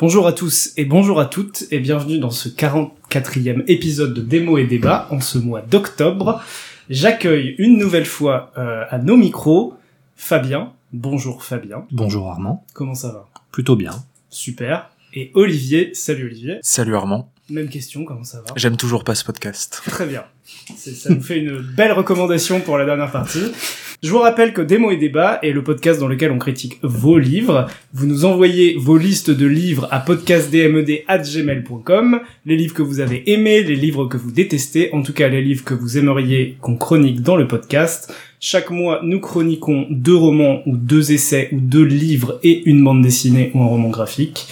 Bonjour à tous et bonjour à toutes et bienvenue dans ce 44e épisode de Démo et Débat en ce mois d'octobre. J'accueille une nouvelle fois euh, à nos micros Fabien. Bonjour Fabien. Bonjour Armand. Comment ça va? Plutôt bien. Super. Et Olivier. Salut Olivier. Salut Armand. Même question, comment ça va? J'aime toujours pas ce podcast. Très bien. Ça nous fait une belle recommandation pour la dernière partie. Je vous rappelle que Démo et Débat est le podcast dans lequel on critique vos livres. Vous nous envoyez vos listes de livres à podcastdmed.gmail.com, les livres que vous avez aimés, les livres que vous détestez, en tout cas les livres que vous aimeriez qu'on chronique dans le podcast. Chaque mois, nous chroniquons deux romans ou deux essais ou deux livres et une bande dessinée ou un roman graphique.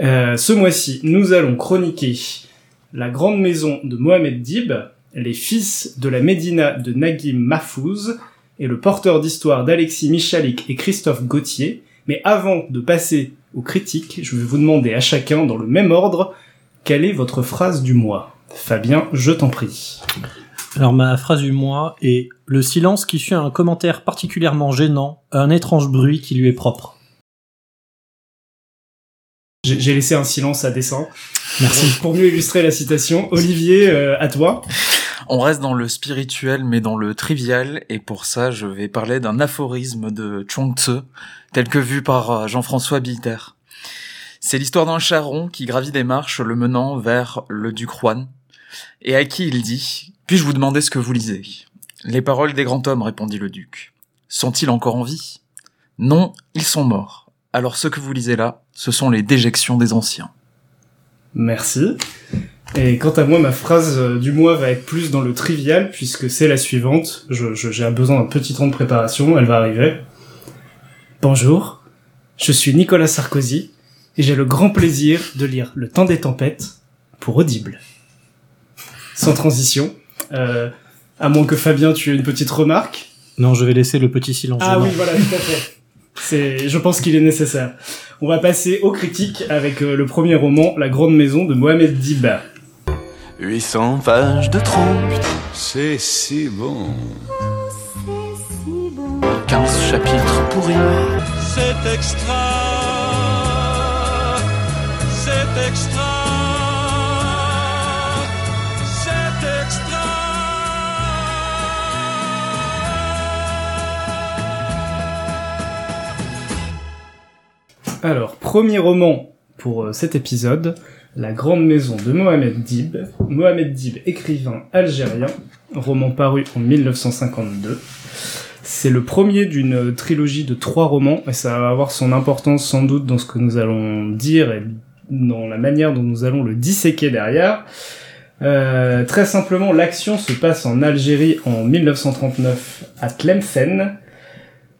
Euh, ce mois-ci, nous allons chroniquer La Grande Maison de Mohamed Dib, Les Fils de la Médina de Naguim Mahfouz et Le Porteur d'Histoire d'Alexis Michalik et Christophe Gauthier. Mais avant de passer aux critiques, je vais vous demander à chacun, dans le même ordre, quelle est votre phrase du mois Fabien, je t'en prie. Alors ma phrase du mois est le silence qui suit un commentaire particulièrement gênant, un étrange bruit qui lui est propre. J'ai j'ai laissé un silence à dessein. Merci. Donc, pour mieux illustrer la citation, Olivier, euh, à toi. On reste dans le spirituel mais dans le trivial et pour ça je vais parler d'un aphorisme de Chuang Tzu tel que vu par euh, Jean-François Bilter. C'est l'histoire d'un charron qui gravit des marches le menant vers le duc Juan et à qui il dit « Puis-je vous demander ce que vous lisez ?» Les paroles des grands hommes, répondit le duc. Sont-ils encore en vie Non, ils sont morts. Alors ce que vous lisez là, ce sont les déjections des anciens. Merci. Et quant à moi, ma phrase euh, du mois va être plus dans le trivial, puisque c'est la suivante. Je, je- j'ai besoin d'un petit temps de préparation, elle va arriver. Bonjour, je suis Nicolas Sarkozy, et j'ai le grand plaisir de lire Le Temps des Tempêtes pour Audible. Sans transition. Euh, à moins que Fabien, tu aies une petite remarque. Non, je vais laisser le petit silence Ah oui, voilà, tout à fait. C'est, je pense qu'il est nécessaire. On va passer aux critiques avec euh, le premier roman, La Grande Maison de Mohamed Dib. 800 pages de trop, C'est si bon. 15 chapitres pourris. C'est extra. C'est extra. Alors, premier roman pour euh, cet épisode, La Grande Maison de Mohamed Dib. Mohamed Dib, écrivain algérien, roman paru en 1952. C'est le premier d'une trilogie de trois romans, et ça va avoir son importance sans doute dans ce que nous allons dire et dans la manière dont nous allons le disséquer derrière. Euh, très simplement, l'action se passe en Algérie en 1939 à Tlemcen,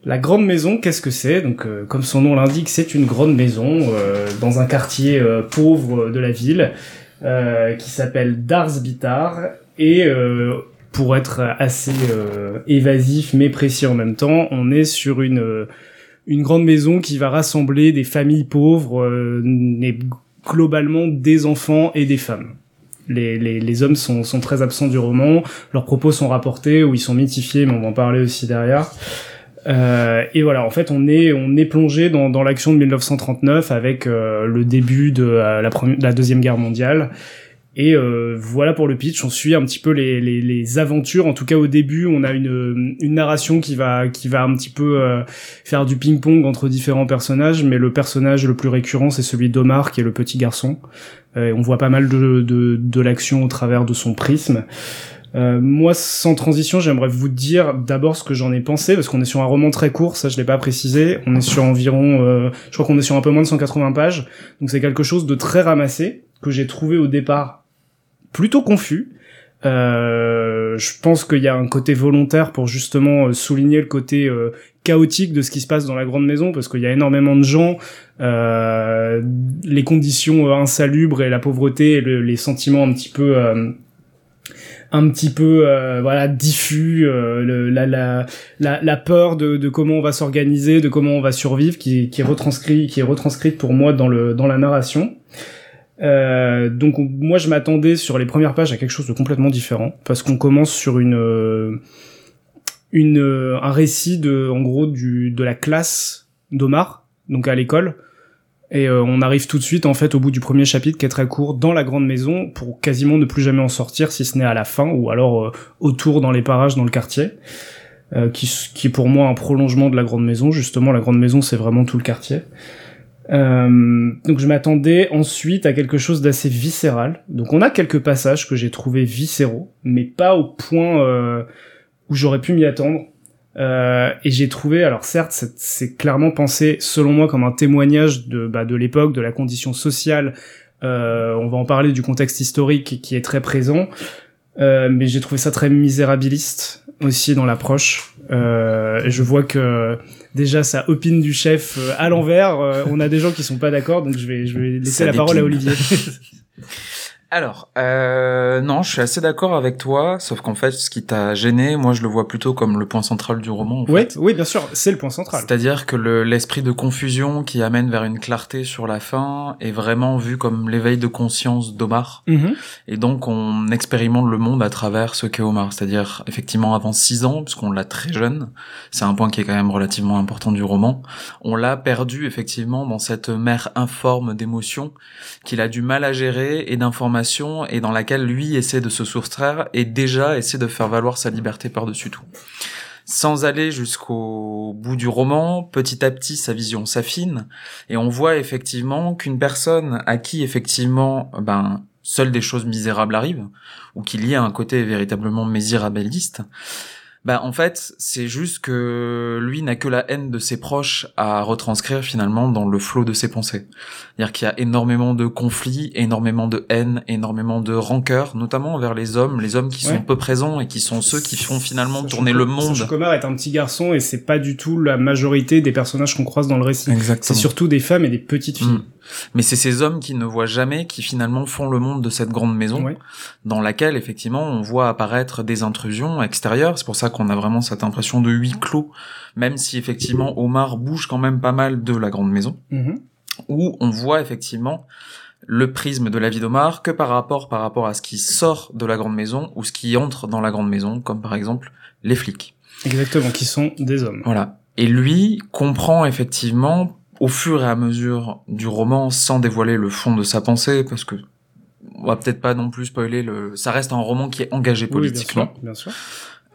la grande maison, qu'est-ce que c'est? Donc, euh, comme son nom l'indique, c'est une grande maison euh, dans un quartier euh, pauvre de la ville qui s'appelle Dars Bitar. Et pour être assez évasif mais précis en même temps, on est sur une une grande maison qui va rassembler des familles pauvres, et globalement des enfants et des femmes. Les, les, les hommes sont, sont très absents du roman, leurs propos sont rapportés ou ils sont mythifiés, mais on va en parler aussi derrière. Euh, et voilà, en fait, on est on est plongé dans, dans l'action de 1939 avec euh, le début de euh, la, première, la deuxième guerre mondiale. Et euh, voilà pour le pitch. On suit un petit peu les, les, les aventures. En tout cas, au début, on a une, une narration qui va qui va un petit peu euh, faire du ping-pong entre différents personnages. Mais le personnage le plus récurrent, c'est celui d'Omar, qui est le petit garçon. On voit pas mal de de, de l'action au travers de son prisme. Euh, moi, sans transition, j'aimerais vous dire d'abord ce que j'en ai pensé, parce qu'on est sur un roman très court, ça je l'ai pas précisé. On est sur environ, euh, je crois qu'on est sur un peu moins de 180 pages, donc c'est quelque chose de très ramassé que j'ai trouvé au départ plutôt confus. Euh, je pense qu'il y a un côté volontaire pour justement euh, souligner le côté euh, chaotique de ce qui se passe dans la grande maison, parce qu'il y a énormément de gens, les conditions insalubres et la pauvreté et le- les sentiments un petit peu un petit peu euh, voilà diffus, euh, le- la, la, la, la peur de, de comment on va s'organiser, de comment on va survivre, qui, qui est retranscrit, qui est retranscrite pour moi dans le dans la narration. Euh, donc on- moi je m'attendais sur les premières pages à quelque chose de complètement différent parce qu'on commence sur une euh, une euh, un récit de en gros du de la classe d'Omar donc à l'école et euh, on arrive tout de suite en fait au bout du premier chapitre qui est très court dans la grande maison pour quasiment ne plus jamais en sortir si ce n'est à la fin ou alors euh, autour dans les parages dans le quartier euh, qui qui est pour moi un prolongement de la grande maison justement la grande maison c'est vraiment tout le quartier euh, donc je m'attendais ensuite à quelque chose d'assez viscéral. Donc on a quelques passages que j'ai trouvé viscéraux, mais pas au point où j'aurais pu m'y attendre. Euh, et j'ai trouvé, alors certes, c'est- clairement pensé, selon moi, comme un témoignage de, bah, de l'époque, de la condition sociale. Euh, on va en parler du contexte historique qui est très présent. Euh, mais j'ai trouvé ça très misérabiliste aussi dans l'approche. Euh, et je vois que déjà ça opine du chef euh, à l'envers. Euh, on a des gens qui sont pas d'accord, donc je vais je vais laisser Ça la parole à. Olivier. Alors, euh, non, je suis assez d'accord avec toi, sauf qu'en fait, ce qui t'a gêné, moi, je le vois plutôt comme le point central du roman. En oui, fait. oui, bien sûr, c'est le point central. C'est-à-dire que le- l'esprit de confusion qui amène vers une clarté sur la fin est vraiment vu comme l'éveil de conscience d'Omar. Mhm. Et donc, on expérimente le monde à travers ce qu'est Omar. C'est-à-dire, effectivement, avant 6 ans, puisqu'on l'a très jeune, c'est un point qui est quand même relativement important du roman, on l'a perdu, effectivement, dans cette mer informe d'émotions qu'il a du mal à gérer et d'informations et dans laquelle lui essaie de se soustraire et déjà essaie de faire valoir sa liberté par-dessus tout. Sans aller jusqu'au bout du roman, petit à petit sa vision s'affine et on voit effectivement qu'une personne à qui effectivement ben seules des choses misérables arrivent ou qu'il y ait un côté véritablement misérabiliste, bah en fait, c'est juste que lui n'a que la haine de ses proches à retranscrire finalement dans le flot de ses pensées. C'est-à-dire qu'il y a énormément de conflits, énormément de haine, énormément de rancœur, notamment envers les hommes, les hommes qui Ouais. sont peu présents et qui sont ceux qui font finalement tourner le monde. Sachant qu'Omar est un petit garçon et c'est pas du tout la majorité des personnages qu'on croise dans le récit. C'est surtout des femmes et des petites filles. Mm. Mais c'est ces hommes qui ne voient jamais qui finalement font le monde de cette grande maison Ouais. dans laquelle effectivement on voit apparaître des intrusions extérieures. C'est pour ça qu'on a vraiment cette impression de huis clos, même si effectivement Omar bouge quand même pas mal de la grande maison, Mhm. où on voit effectivement le prisme de la vie d'Omar que par rapport par rapport à ce qui sort de la grande maison ou ce qui entre dans la grande maison, comme par exemple les flics. Exactement, qui sont des hommes. Voilà. Et lui comprend effectivement, au fur et à mesure du roman, sans dévoiler le fond de sa pensée, parce que on va peut-être pas non plus spoiler le. Ça reste un roman qui est engagé Oui, bien politiquement. sûr, bien sûr.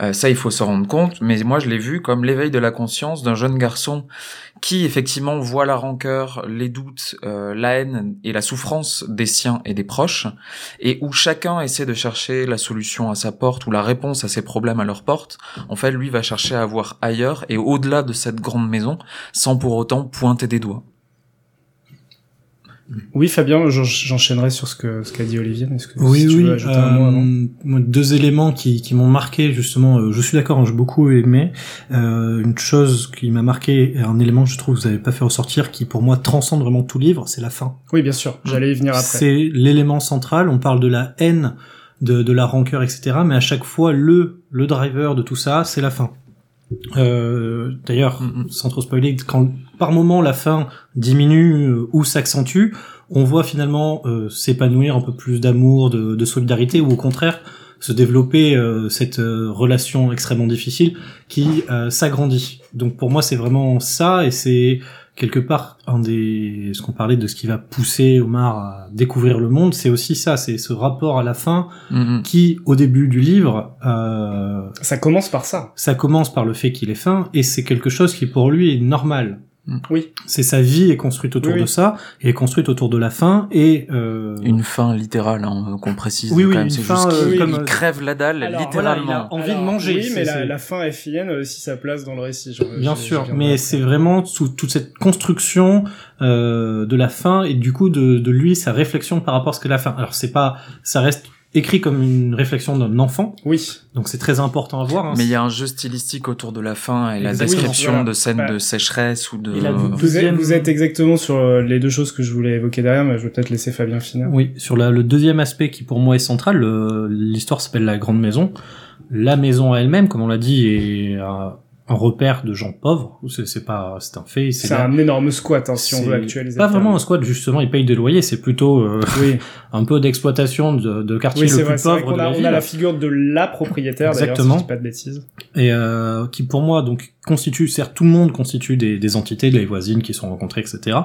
Euh, ça, il faut se rendre compte. Mais moi, je l'ai vu comme l'éveil de la conscience d'un jeune garçon qui, effectivement, voit la rancœur, les doutes, euh, la haine et la souffrance des siens et des proches, et où chacun essaie de chercher la solution à sa porte ou la réponse à ses problèmes à leur porte. En fait, lui va chercher à voir ailleurs et au-delà de cette grande maison, sans pour autant pointer des doigts. Oui, Fabien, j'en- j'enchaînerai sur ce que ce qu'a dit Olivier. mais est-ce que Oui, si tu oui. veux ajouter un mot avant? euh, deux éléments qui, qui m'ont marqué justement. euh, je suis d'accord, hein, j'ai beaucoup aimé. Euh, une chose qui m'a marqué, un élément que je trouve que vous n'avez pas fait ressortir, qui pour moi transcende vraiment tout livre, c'est la fin. Oui, bien sûr. J'allais y venir après. C'est l'élément central. On parle de la haine, de, de la rancœur, etc. Mais à chaque fois, le le driver de tout ça, c'est la fin. Euh, D'ailleurs, Mhm. sans trop spoiler, quand par moment la fin diminue euh, ou s'accentue, on voit finalement euh, s'épanouir un peu plus d'amour, de, de solidarité, ou au contraire se développer euh, cette euh, relation extrêmement difficile qui euh, s'agrandit. Donc pour moi, c'est vraiment ça, et c'est quelque part un des ce qu'on parlait de ce qui va pousser Omar à découvrir le monde, c'est aussi ça, c'est ce rapport à la fin Mhm. qui, au début du livre, euh, Ça commence par ça. ça commence par le fait qu'il est fin, et c'est quelque chose qui pour lui est normal. Oui. C'est sa vie est construite autour Oui, de ça, et est construite autour de la fin, et euh, Une fin littérale, hein, qu'on précise. Oui, quand oui, même. une C'est fin, juste euh, qu'il comme- il crève la dalle, Alors, voilà, littéralement. il a envie de manger. Oui, mais la, la fin FIN a aussi sa place dans le récit. genre, Bien sûr, mais c'est vraiment sous toute cette construction euh, de la fin et du coup de, de lui sa réflexion par rapport à ce que la fin. Alors c'est pas, ça reste écrit comme une réflexion d'un enfant, Oui. donc c'est très important à voir. hein. Mais il y a un jeu stylistique autour de la fin et la Exactement. description Voilà. de scènes Bah. de sécheresse ou de... Et la Vous êtes, Deuxième- vous êtes exactement sur euh, les deux choses que je voulais évoquer derrière, mais je vais peut-être laisser Fabien finir. Oui, sur la- le deuxième aspect qui pour moi est central, l'histoire s'appelle la grande maison. La maison elle-même, comme on l'a dit, est un repère de gens pauvres. C'est c'est pas, c'est un fait. C'est un énorme squat, hein, si on veut actualiser. Pas vraiment un squat, justement, ils payent des loyers. C'est plutôt euh, Oui, un peu d'exploitation de, de quartier oui le plus vrai. Pauvre qu'on de a, la on a la figure de la propriétaire, d'ailleurs, si Exactement. je dis pas de bêtises. et euh, qui pour moi donc constitue certes tout le monde constitue des, des entités les voisines qui sont rencontrées etc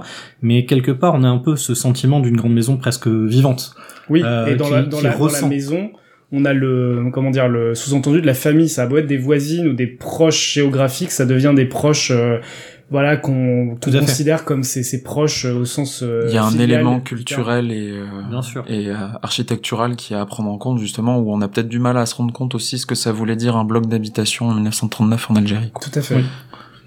mais quelque part on a un peu ce sentiment d'une grande maison presque vivante Oui, Euh, et dans, qui- la, dans, la, dans la maison, on a le comment dire le sous-entendu de la famille. Ça a beau être des voisines ou des proches géographiques, ça devient des proches. euh, voilà qu'on fait. considère comme ses, ses proches euh, au sens euh, Il y a un élément culturel et, euh, bien sûr et euh, architectural qui est à prendre en compte justement où on a peut-être du mal à se rendre compte aussi ce que ça voulait dire un bloc d'habitation en 1939 en Algérie. quoi. Tout à fait. Oui.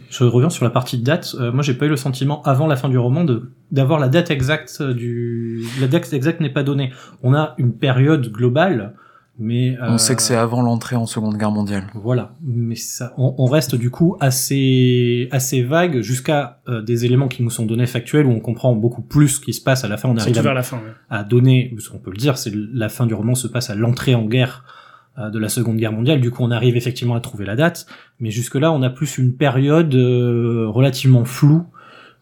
je reviens sur la partie de date Euh, moi j'ai pas eu le sentiment avant la fin du roman de d'avoir la date exacte du la date exacte n'est pas donnée on a une période globale mais On euh, sait que c'est avant l'entrée en Seconde Guerre mondiale. Voilà, mais ça, on, on reste du coup assez assez vague jusqu'à euh, des éléments qui nous sont donnés factuels où on comprend beaucoup plus ce qui se passe à la fin. On arrive à, vers la fin. ouais. à donner, parce qu'on peut le dire, c'est la fin du roman se passe à l'entrée en guerre euh, de la Seconde Guerre mondiale. Du coup, on arrive effectivement à trouver la date, mais jusque là, on a plus une période euh, relativement floue.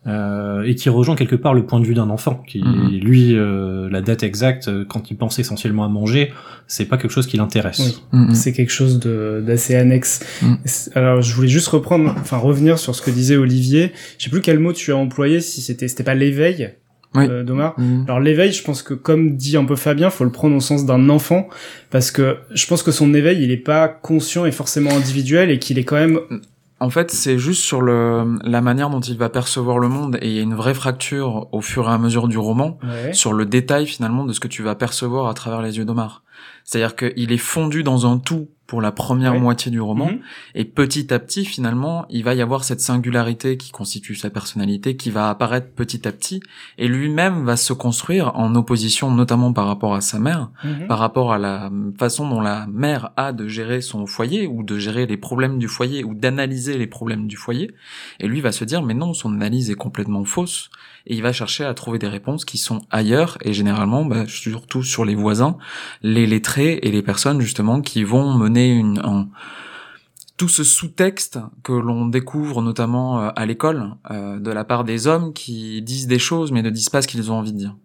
Euh, et qui rejoint quelque part le point de vue d'un enfant qui Mhm. lui euh, la date exacte euh, quand il pense essentiellement à manger c'est pas quelque chose qui l'intéresse Oui. Mhm. C'est quelque chose de d'assez annexe. C'est- Alors, je voulais juste reprendre, enfin revenir sur ce que disait Olivier. Je sais plus quel mot tu as employé. Si c'était c'était pas l'éveil, Oui. euh, Domar. Mhm. Alors l'éveil, je pense que comme dit un peu Fabien, faut le prendre au sens d'un enfant parce que je pense que son éveil, il est pas conscient et forcément individuel et qu'il est quand même En fait, c'est juste sur le, la manière dont il va percevoir le monde et il y a une vraie fracture au fur et à mesure du roman ouais. sur le détail finalement de ce que tu vas percevoir à travers les yeux d'Omar. C'est-à-dire qu'il est fondu dans un tout pour la première Ouais. moitié du roman Mhm. et petit à petit finalement il va y avoir cette singularité qui constitue sa personnalité qui va apparaître petit à petit et lui-même va se construire en opposition notamment par rapport à sa mère Mhm. par rapport à la façon dont la mère a de gérer son foyer ou de gérer les problèmes du foyer ou d'analyser les problèmes du foyer. Et lui va se dire mais non, son analyse est complètement fausse. Et il va chercher à trouver des réponses qui sont ailleurs et généralement bah, surtout sur les voisins, les lettrés et les personnes justement qui vont mener une, un- tout ce sous-texte que l'on découvre notamment euh, à l'école euh, de la part des hommes qui disent des choses mais ne disent pas ce qu'ils ont envie de dire.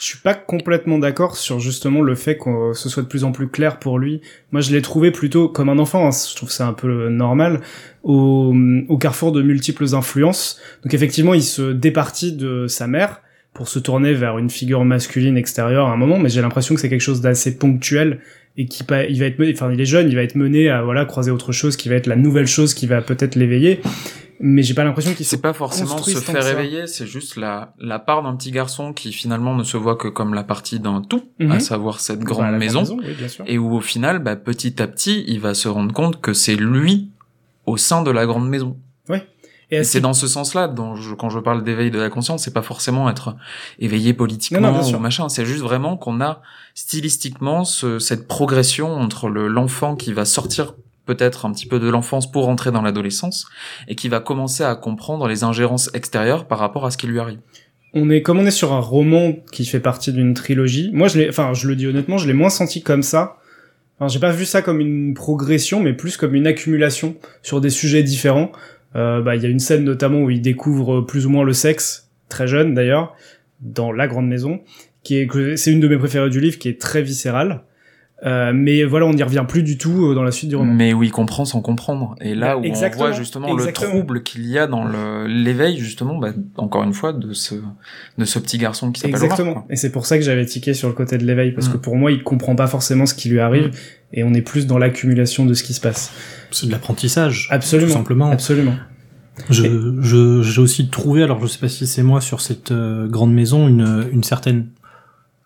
Je suis pas complètement d'accord sur justement le fait que ce soit de plus en plus clair pour lui. Moi, je l'ai trouvé plutôt comme un enfant. hein, je trouve ça un peu normal au, au carrefour de multiples influences. Donc effectivement, il se départit de sa mère pour se tourner vers une figure masculine extérieure à un moment, mais j'ai l'impression que c'est quelque chose d'assez ponctuel et qui il va être mené, enfin il est jeune, il va être mené à voilà croiser autre chose qui va être la nouvelle chose qui va peut-être l'éveiller. Mais j'ai pas l'impression qu'il C'est pas forcément se faire réveiller, c'est juste la, la part d'un petit garçon qui finalement ne se voit que comme la partie d'un tout, Mhm. à savoir cette grande Bah, maison, oui, bien sûr. et où au final, bah, petit à petit, il va se rendre compte que c'est lui au sein de la grande maison. Et Et c'est dans ce sens-là, quand je parle d'éveil de la conscience, c'est pas forcément être éveillé politiquement Non, ou machin, c'est juste vraiment qu'on a stylistiquement ce, cette progression entre le l'enfant qui va sortir peut-être un petit peu de l'enfance pour entrer dans l'adolescence et qui va commencer à comprendre les ingérences extérieures par rapport à ce qui lui arrive. on est comme on est sur un roman qui fait partie d'une trilogie. Moi, je l'ai, enfin, je le dis honnêtement, je l'ai moins senti comme ça. Enfin, j'ai pas vu ça comme une progression, mais plus comme une accumulation sur des sujets différents. Euh, bah, il y a une scène notamment où il découvre plus ou moins le sexe, très jeune d'ailleurs, dans la grande maison, qui est c'est une de mes préférées du livre, qui est très viscérale. Euh, mais voilà, on n'y revient plus du tout euh, dans la suite du roman. Mais où il comprend sans comprendre. Et là Bah, où exactement, on voit justement exactement. le trouble qu'il y a dans le- l'éveil, justement, bah, encore une fois, de ce, de ce petit garçon qui s'appelle Exactement. Et c'est pour ça que j'avais tiqué sur le côté de l'éveil, parce Mm. que pour moi, il comprend pas forcément ce qui lui arrive, Mm. et on est plus dans l'accumulation de ce qui se passe. c'est de l'apprentissage Absolument. tout simplement Absolument. Je, je, j'ai aussi trouvé, alors je sais pas si c'est moi sur cette euh, grande maison, une, une certaine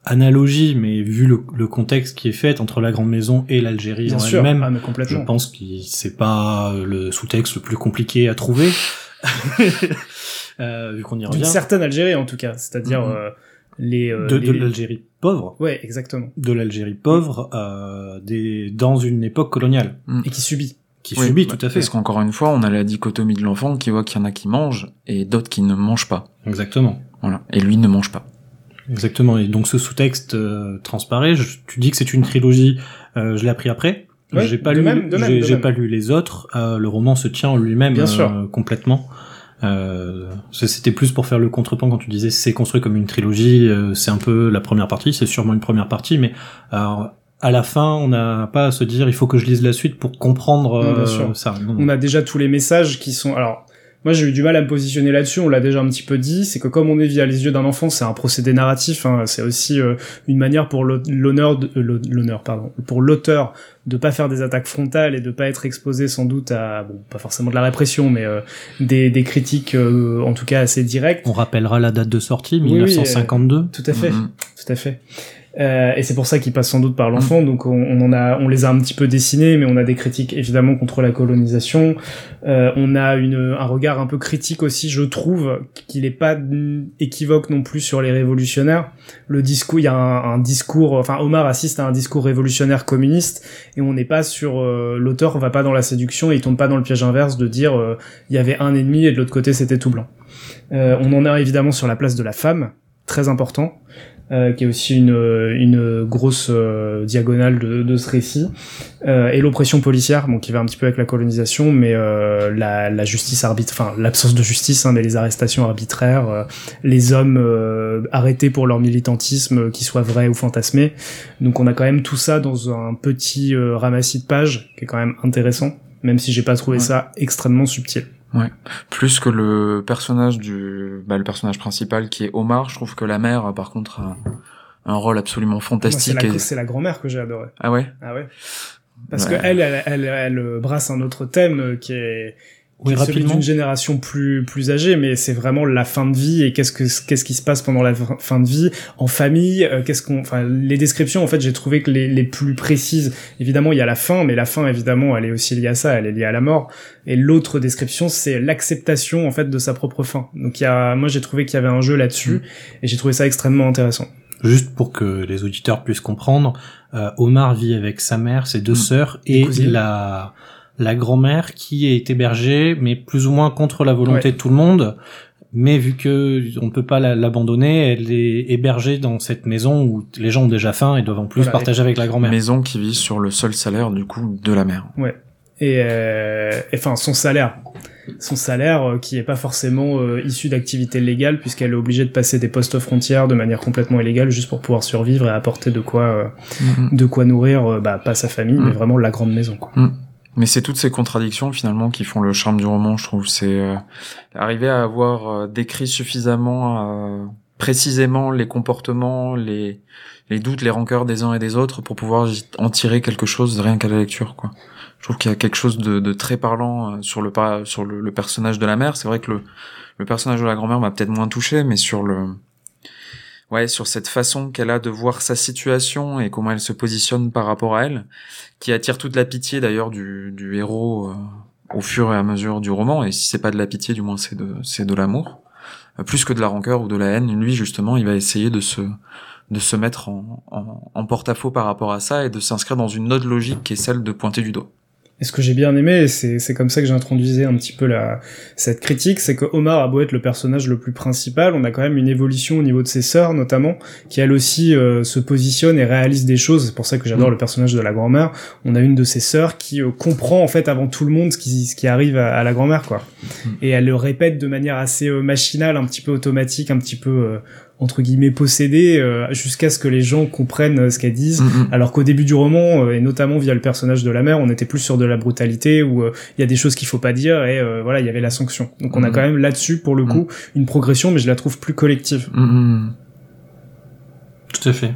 analogie, mais vu le, le contexte qui est fait entre la grande maison et l'Algérie en elle-même, Ah, mais je pense que c'est pas le sous-texte le plus compliqué à trouver, euh, vu qu'on y D'une revient. certaine Algérie, en tout cas. C'est-à-dire, Mhm. euh, les, euh, de, l'Algérie pauvre, ouais exactement de l'Algérie pauvre, euh, des, dans une époque coloniale, et qui subit qui Oui, subit bah, tout à fait. Parce qu'encore une fois, on a la dichotomie de l'enfant qui voit qu'il y en a qui mangent et d'autres qui ne mangent pas. Exactement. Voilà. Et lui ne mange pas. Exactement. Et donc ce sous-texte euh, transparaît. Je- tu dis que c'est une trilogie. euh, je l'ai appris après. Ouais, j'ai pas lu. j'ai pas lu les autres. Euh, le roman se tient en lui-même Bien euh, sûr. complètement. Euh, C'était plus pour faire le contrepoint quand tu disais c'est construit comme une trilogie. euh, c'est un peu la première partie. C'est sûrement une première partie, mais euh, à la fin, on n'a pas à se dire il faut que je lise la suite pour comprendre sûr. ça. Non, on a déjà tous les messages qui sont alors moi j'ai eu du mal à me positionner là-dessus, on l'a déjà un petit peu dit, c'est que comme on est via les yeux d'un enfant, c'est un procédé narratif, hein, c'est aussi euh, une manière pour l'honneur, de- euh, l'honneur pardon, pour l'auteur de pas faire des attaques frontales et de pas être exposé sans doute à bon pas forcément de la répression, mais euh, des, des critiques euh, en tout cas assez directes. On rappellera la date de sortie, Oui, oui, 1952. Tout à fait. Mhm. Tout à fait. Euh, et c'est pour ça qu'il passe sans doute par l'enfant. Donc on, on en a, on les a un petit peu dessinés, mais on a des critiques évidemment contre la colonisation. Euh, on a une, un regard un peu critique aussi, je trouve, qu'il est pas mm, équivoque non plus sur les révolutionnaires. Le discours, il y a un, un discours, enfin Omar assiste à un discours révolutionnaire communiste, et on n'est pas sur euh, l'auteur va pas dans la séduction, et il tombe pas dans le piège inverse de dire euh, il y avait un ennemi et de l'autre côté c'était tout blanc. Euh, on en a évidemment sur la place de la femme, très important euh, qui est aussi une, une grosse euh, diagonale de, de ce récit, euh, et l'oppression policière, bon, qui va un petit peu avec la colonisation, mais euh, la, la justice arbitre, enfin l'absence de justice, hein, mais les arrestations arbitraires, euh, les hommes euh, arrêtés pour leur militantisme, euh, qu'ils soient vrais ou fantasmés. Donc on a quand même tout ça dans un petit euh, ramassis de pages qui est quand même intéressant, même si j'ai pas trouvé Ouais. ça extrêmement subtil. Plus que le personnage du, bah, le personnage principal qui est Omar, je trouve que la mère, par contre, a un rôle absolument C'est fantastique. la, et- c'est la grand-mère que j'ai adoré. Ah ouais? Ah ouais? Parce Ouais. que elle, elle, elle, elle brasse un autre thème euh, qui est, Oui, est celui d'une génération plus plus âgée, mais c'est vraiment la fin de vie et qu'est-ce que qu'est-ce qui se passe pendant la fin de vie en famille. euh, qu'est-ce qu'on, enfin, les descriptions en fait, j'ai trouvé que les les plus précises. Évidemment, il y a la fin, mais la fin évidemment, elle est aussi liée à ça, elle est liée à la mort. Et l'autre description, c'est l'acceptation en fait de sa propre fin. Donc il y a, moi j'ai trouvé qu'il y avait un jeu là-dessus et j'ai trouvé ça extrêmement intéressant. Juste pour que les auditeurs puissent comprendre, euh, Omar vit avec sa mère, ses deux Mm. sœurs et la la grand-mère qui est hébergée, mais plus ou moins contre la volonté Ouais. de tout le monde. Mais vu que on ne peut pas la- l'abandonner, elle est hébergée dans cette maison où les gens ont déjà faim et doivent en plus Voilà, partager avec la grand-mère. Maison qui vit sur le seul salaire, du coup, de la mère. et euh, et, enfin son salaire son salaire euh, qui est pas forcément euh, issu d'activités légales puisqu'elle est obligée de passer des postes frontières de manière complètement illégale juste pour pouvoir survivre et apporter de quoi euh, de quoi nourrir euh, bah pas sa famille mais Mm. vraiment la grande maison quoi. Mais c'est toutes ces contradictions finalement qui font le charme du roman, je trouve. C'est euh, arriver à avoir euh, décrit suffisamment euh, précisément les comportements, les les doutes, les rancœurs des uns et des autres pour pouvoir en tirer quelque chose rien qu'à la lecture, quoi. Je trouve qu'il y a quelque chose de, de très parlant euh, sur le sur le, le personnage de la mère. C'est vrai que le le personnage de la grand-mère m'a peut-être moins touché, mais sur le ouais sur cette façon qu'elle a de voir sa situation et comment elle se positionne par rapport à elle qui attire toute la pitié d'ailleurs du, du héros euh, au fur et à mesure du roman. Et si c'est pas de la pitié, du moins c'est de c'est de l'amour, Euh, plus que de la rancœur ou de la haine. Lui justement, il va essayer de se de se mettre en, en, en porte-à-faux par rapport à ça et de s'inscrire dans une autre logique qui est celle de pointer du doigt. Et ce que j'ai bien aimé, et c'est c'est comme ça que j'introduisais un petit peu la cette critique, c'est que Omar a beau être le personnage le plus principal, on a quand même une évolution au niveau de ses sœurs notamment, qui elle aussi euh, se positionne et réalise des choses. C'est pour ça que j'adore Mm. le personnage de la grand-mère. On a une de ses sœurs qui euh, comprend en fait avant tout le monde ce qui ce qui arrive à, à la grand-mère quoi. Mm. Et elle le répète de manière assez euh, machinale, un petit peu automatique, un petit peu euh, entre guillemets possédée, euh, jusqu'à ce que les gens comprennent euh, ce qu'elles disent. Mm, Alors qu'au début du roman, euh, et notamment via le personnage de la mère, on était plus sur de la brutalité où euh, il y a des choses qu'il faut pas dire et euh, voilà, il y avait la sanction. Donc on a Mhm. quand même là-dessus pour le coup une progression, mais je la trouve plus collective. mm, mm. Tout à fait.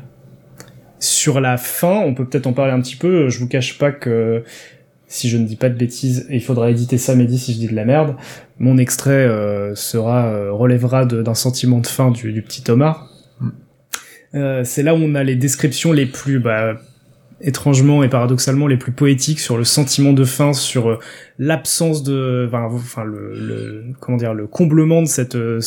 Sur la fin, on peut peut-être en parler un petit peu. Je vous cache pas que si je ne dis pas de bêtises, et il faudra éditer ça, si je dis de la merde. Mon extrait euh, sera euh, relèvera d'un sentiment de fin du, du petit Omar. Mm. Euh, c'est là où on a les descriptions les plus bah, étrangement et paradoxalement les plus poétiques sur le sentiment de faim, sur euh, l'absence de, enfin, le, le, comment dire, le comblement de cette, euh, de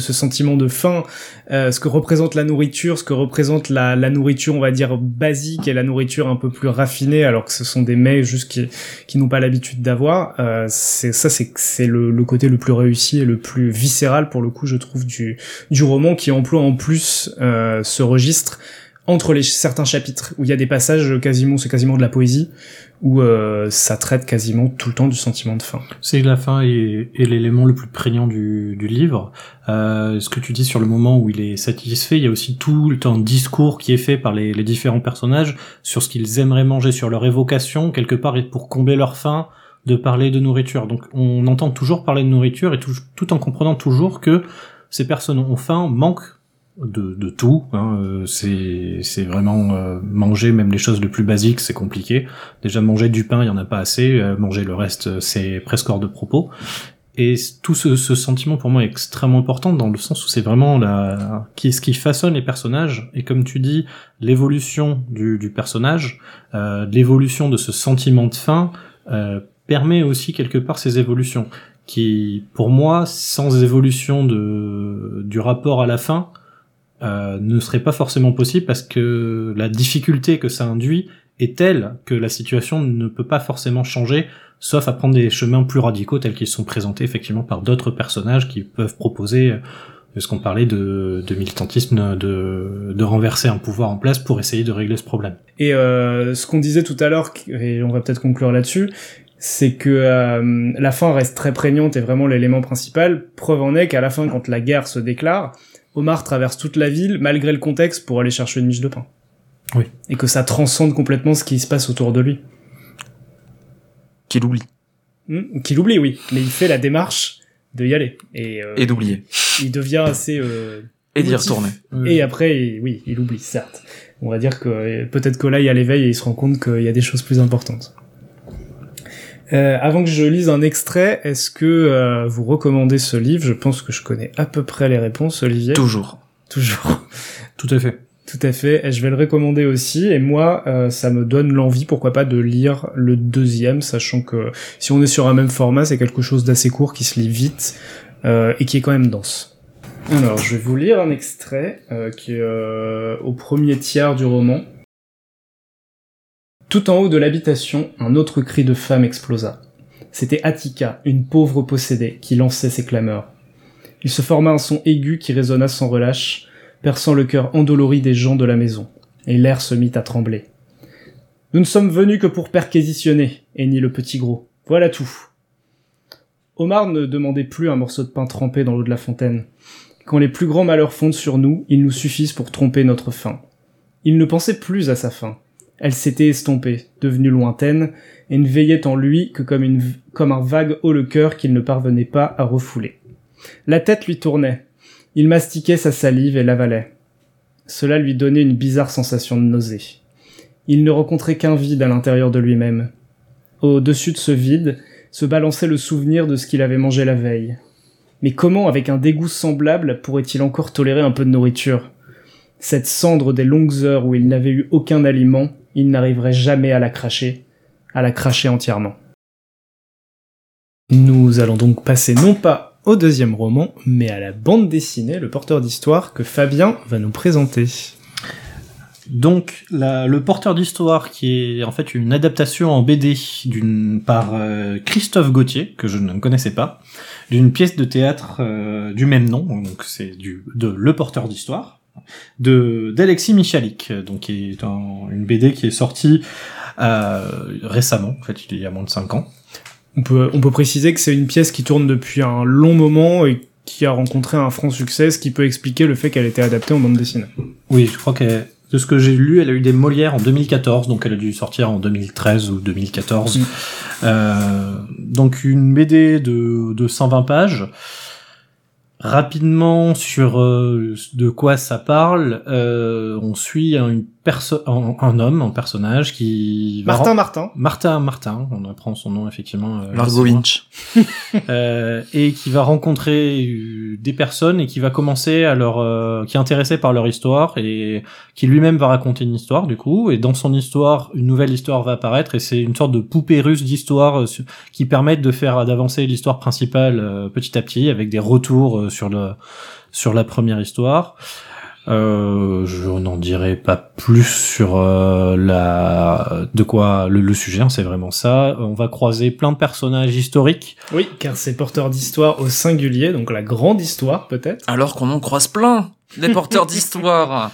ce sentiment de faim, euh, ce que représente la nourriture, ce que représente la, la nourriture, on va dire basique et la nourriture un peu plus raffinée, alors que ce sont des mets juste qui, qui n'ont pas l'habitude d'avoir. Euh, c'est ça, c'est c'est le, le côté le plus réussi et le plus viscéral pour le coup, je trouve du du roman qui emploie en plus euh, ce registre entre les certains chapitres où il y a des passages quasiment c'est quasiment de la poésie où euh, ça traite quasiment tout le temps du sentiment de faim. C'est la fin est, l'élément le plus prégnant du, du livre. Euh, ce que tu dis sur le moment où il est satisfait, il y a aussi tout le temps discours qui est fait par les, les différents personnages sur ce qu'ils aimeraient manger, sur leur évocation, quelque part, et pour combler leur faim, de parler de nourriture. Donc on entend toujours parler de nourriture, et tout, tout en comprenant toujours que ces personnes ont faim, manquent de, de tout. Hein, euh, c'est vraiment euh, manger même les choses les plus basiques, c'est compliqué. Déjà manger du pain, il y en a pas assez. euh, manger le reste, c'est presque hors de propos. Et tout ce, ce sentiment pour moi est extrêmement important dans le sens où c'est vraiment la qui ce qui façonne les personnages et comme tu dis l'évolution du, du personnage, euh, l'évolution de ce sentiment de faim euh, permet aussi quelque part ces évolutions qui pour moi sans évolution de du rapport à la fin euh, ne serait pas forcément possible parce que la difficulté que ça induit est telle que la situation ne peut pas forcément changer, sauf à prendre des chemins plus radicaux tels qu'ils sont présentés effectivement par d'autres personnages qui peuvent proposer, euh, ce qu'on parlait de, militantisme, de, de renverser un pouvoir en place pour essayer de régler ce problème. Et euh, ce qu'on disait tout à l'heure, et on va peut-être conclure là-dessus, c'est que euh, la fin reste très prégnante et vraiment l'élément principal. Preuve en est qu'à la fin, quand la guerre se déclare, Omar traverse toute la ville malgré le contexte pour aller chercher une miche de pain. Oui. Et que ça transcende complètement ce qui se passe autour de lui. Qu'il oublie. Hmm, Qu'il oublie, oui, mais il fait la démarche de y aller. Et, euh, Et d'oublier. il devient assez... euh, Et d'y retourner. Et après, il- oui, il oublie, certes. On va dire que euh, peut-être que là, il y a l'éveil et il se rend compte qu'il y a des choses plus importantes. Euh, avant que je lise un extrait, est-ce que euh, vous recommandez ce livre? Je pense que je connais à peu près les réponses, Olivier. Toujours. Toujours. Tout à fait. Tout à fait. Et je vais le recommander aussi. Et moi, euh, ça me donne l'envie, pourquoi pas, de lire le deuxième, sachant que si on est sur un même format, c'est quelque chose d'assez court qui se lit vite euh, et qui est quand même dense. Alors, je vais vous lire un extrait euh, qui est euh, au premier tiers du roman. Tout en haut de l'habitation, un autre cri de femme explosa. C'était Attica, une pauvre possédée, qui lançait ses clameurs. Il se forma un son aigu qui résonna sans relâche, perçant le cœur endolori des gens de la maison, et l'air se mit à trembler. Nous ne sommes venus que pour perquisitionner, hennit le petit gros. Voilà tout. Omar ne demandait plus un morceau de pain trempé dans l'eau de la fontaine. Quand les plus grands malheurs fondent sur nous, ils nous suffisent pour tromper notre faim. Il ne pensait plus à sa faim. Elle s'était estompée, devenue lointaine, et ne veillait en lui que comme, une, comme un vague haut le cœur qu'il ne parvenait pas à refouler. La tête lui tournait. Il mastiquait sa salive et l'avalait. Cela lui donnait une bizarre sensation de nausée. Il ne rencontrait qu'un vide à l'intérieur de lui-même. Au-dessus de ce vide se balançait le souvenir de ce qu'il avait mangé la veille. Mais comment, avec un dégoût semblable, pourrait-il encore tolérer un peu de nourriture? Cette cendre des longues heures où il n'avait eu aucun aliment, il n'arriverait jamais à la cracher, à la cracher entièrement. Nous allons donc passer non pas au deuxième roman, mais à la bande dessinée, le porteur d'histoire que Fabien va nous présenter. Donc, le porteur d'histoire, qui est en fait une adaptation en BD par euh, Christophe Gauthier, que je ne connaissais pas, d'une pièce de théâtre euh, du même nom, donc c'est de Le porteur d'histoire, de d'Alexis Michalik, donc qui est un- une BD qui est sortie euh, récemment, en fait, il y a moins de 5 ans. On peut, on peut préciser que c'est une pièce qui tourne depuis un long moment et qui a rencontré un franc succès, ce qui peut expliquer le fait qu'elle était adaptée en bande dessinée. Oui, je crois que de ce que j'ai lu, elle a eu des Molières en 2014, donc elle a dû sortir en 2013 ou 2014. Mm. Euh, donc une BD de, de 120 pages. Rapidement sur euh, de quoi ça parle, euh, on suit une perso un, un homme, un personnage qui va Martin ren- Martin. Martin Martin, on apprend son nom effectivement. euh, Largo récemment. Winch. Euh, et qui va rencontrer du, des personnes et qui va commencer à leur, euh, qui est intéressé par leur histoire et qui lui-même va raconter une histoire du coup. Et dans son histoire, une nouvelle histoire va apparaître et c'est une sorte de poupée russe d'histoire euh, qui permettent de faire d'avancer l'histoire principale euh, petit à petit avec des retours euh, sur le sur la première histoire. Euh, je n'en dirai pas plus sur euh, la de quoi le, le sujet, hein, c'est vraiment ça. On va croiser plein de personnages historiques. Oui, car c'est porteur d'histoire au singulier, donc la grande histoire peut-être. Alors qu'on en croise plein des porteurs d'histoire.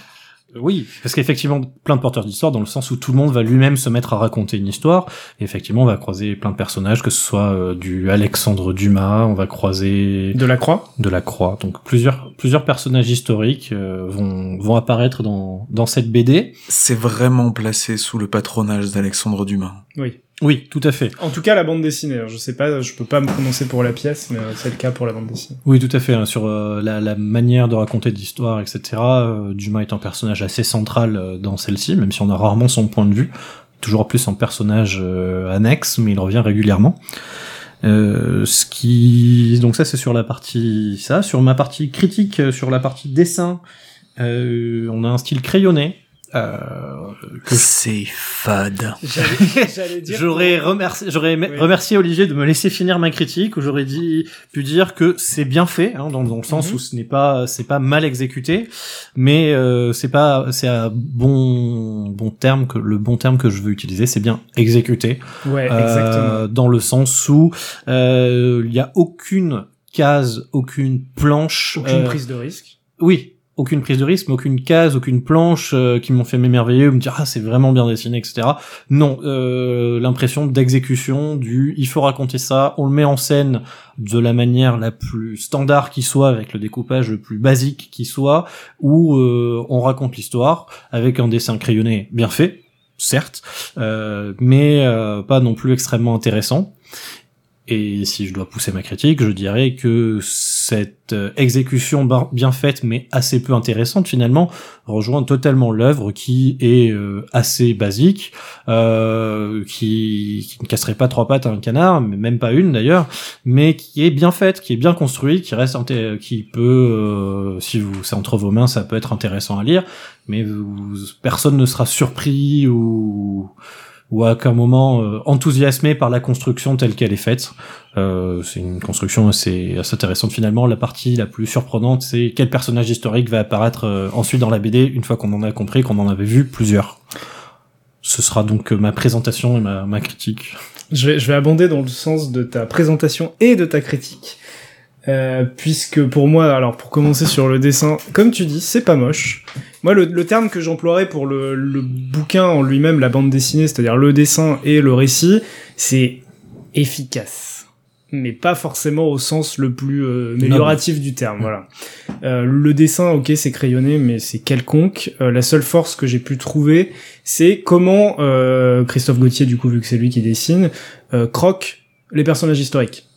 Oui, parce qu'effectivement, plein de porteurs d'histoire dans le sens où tout le monde va lui-même se mettre à raconter une histoire. Et effectivement, on va croiser plein de personnages, que ce soit euh, du Alexandre Dumas, on va croiser De la Croix. de la Croix. Donc plusieurs plusieurs personnages historiques euh, vont vont apparaître dans dans cette BD. C'est vraiment placé sous le patronage d'Alexandre Dumas. Oui. Oui, tout à fait. En tout cas, la bande dessinée. Alors, Je sais pas, je peux pas me prononcer pour la pièce, mais euh, c'est le cas pour la bande dessinée. Oui, tout à fait. hein, sur euh, la, la manière de raconter l'histoire, etc. euh, Dumas est un personnage assez central euh, dans celle-ci, même si on a rarement son point de vue. Toujours plus en personnage annexe, mais il revient régulièrement. Euh, ce qui donc ça c'est sur la partie ça sur ma partie critique sur la partie dessin euh, on a un style crayonné euh, que C'est fade. J'allais j'allais dire. J'aurais remercié, j'aurais Oui. remercié Olivier de me laisser finir ma critique, où j'aurais dit, pu dire que c'est bien fait, hein, dans, dans le sens Mhm. où ce n'est pas, c'est pas mal exécuté, mais euh, c'est pas, c'est un bon, bon terme que le bon terme que je veux utiliser, c'est bien exécuté, Ouais, Euh, exactement. dans le sens où euh, il y a aucune case, aucune planche, Aucune euh, prise de risque. oui, aucune prise de risque, aucune case, aucune planche euh, qui m'ont fait m'émerveiller ou me dire ah c'est vraiment bien dessiné, etc. Non, euh, l'impression d'exécution du il faut raconter ça, on le met en scène de la manière la plus standard qui soit, avec le découpage le plus basique qui soit, où euh, on raconte l'histoire avec un dessin crayonné bien fait, certes, euh, mais euh, pas non plus extrêmement intéressant. Et si je dois pousser ma critique, je dirais que cette euh, exécution bar- bien faite mais assez peu intéressante finalement rejoint totalement l'œuvre qui est euh, assez basique, euh, qui, ne casserait pas trois pattes à un canard, mais même pas une d'ailleurs, mais qui est bien faite, qui est bien construite, qui reste qui peut, euh, si vous c'est entre vos mains, ça peut être intéressant à lire, mais vous, personne ne sera surpris ou ou à aucun moment euh, enthousiasmé par la construction telle qu'elle est faite. Euh, c'est une construction assez, assez intéressante finalement. La partie la plus surprenante, c'est quel personnage historique va apparaître euh, ensuite dans la BD une fois qu'on en a compris, qu'on en avait vu plusieurs. Ce sera donc euh, ma présentation et ma, ma critique. Je vais, je vais abonder dans le sens de ta présentation et de ta critique. Euh, puisque pour moi, alors pour commencer sur le dessin, comme tu dis, c'est pas moche. Moi, le, le terme que j'emploierais pour le, le bouquin en lui-même, la bande dessinée, c'est-à-dire le dessin et le récit, c'est efficace. Mais pas forcément au sens le plus euh, amélioratif du terme, voilà. Euh, le dessin, ok, c'est crayonné, mais c'est quelconque. Euh, la seule force que j'ai pu trouver, c'est comment euh, Christophe Gauthier, du coup, vu que c'est lui qui dessine, euh, croque les personnages historiques.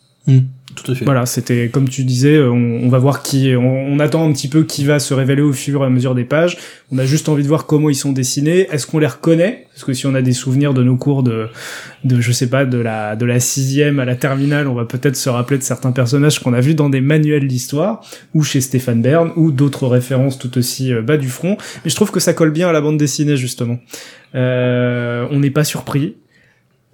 Voilà, c'était comme tu disais, euh, on, va voir qui, on, on attend un petit peu qui va se révéler au fur et à mesure des pages. On a juste envie de voir comment ils sont dessinés. Est-ce qu'on les reconnaît? Parce que si on a des souvenirs de nos cours de, de je sais pas, de la de la sixième à la terminale, on va peut-être se rappeler de certains personnages qu'on a vus dans des manuels d'histoire ou chez Stéphane Bern ou d'autres références tout aussi euh, bas du front. Mais je trouve que ça colle bien à la bande dessinée justement. Euh, on n'est pas surpris.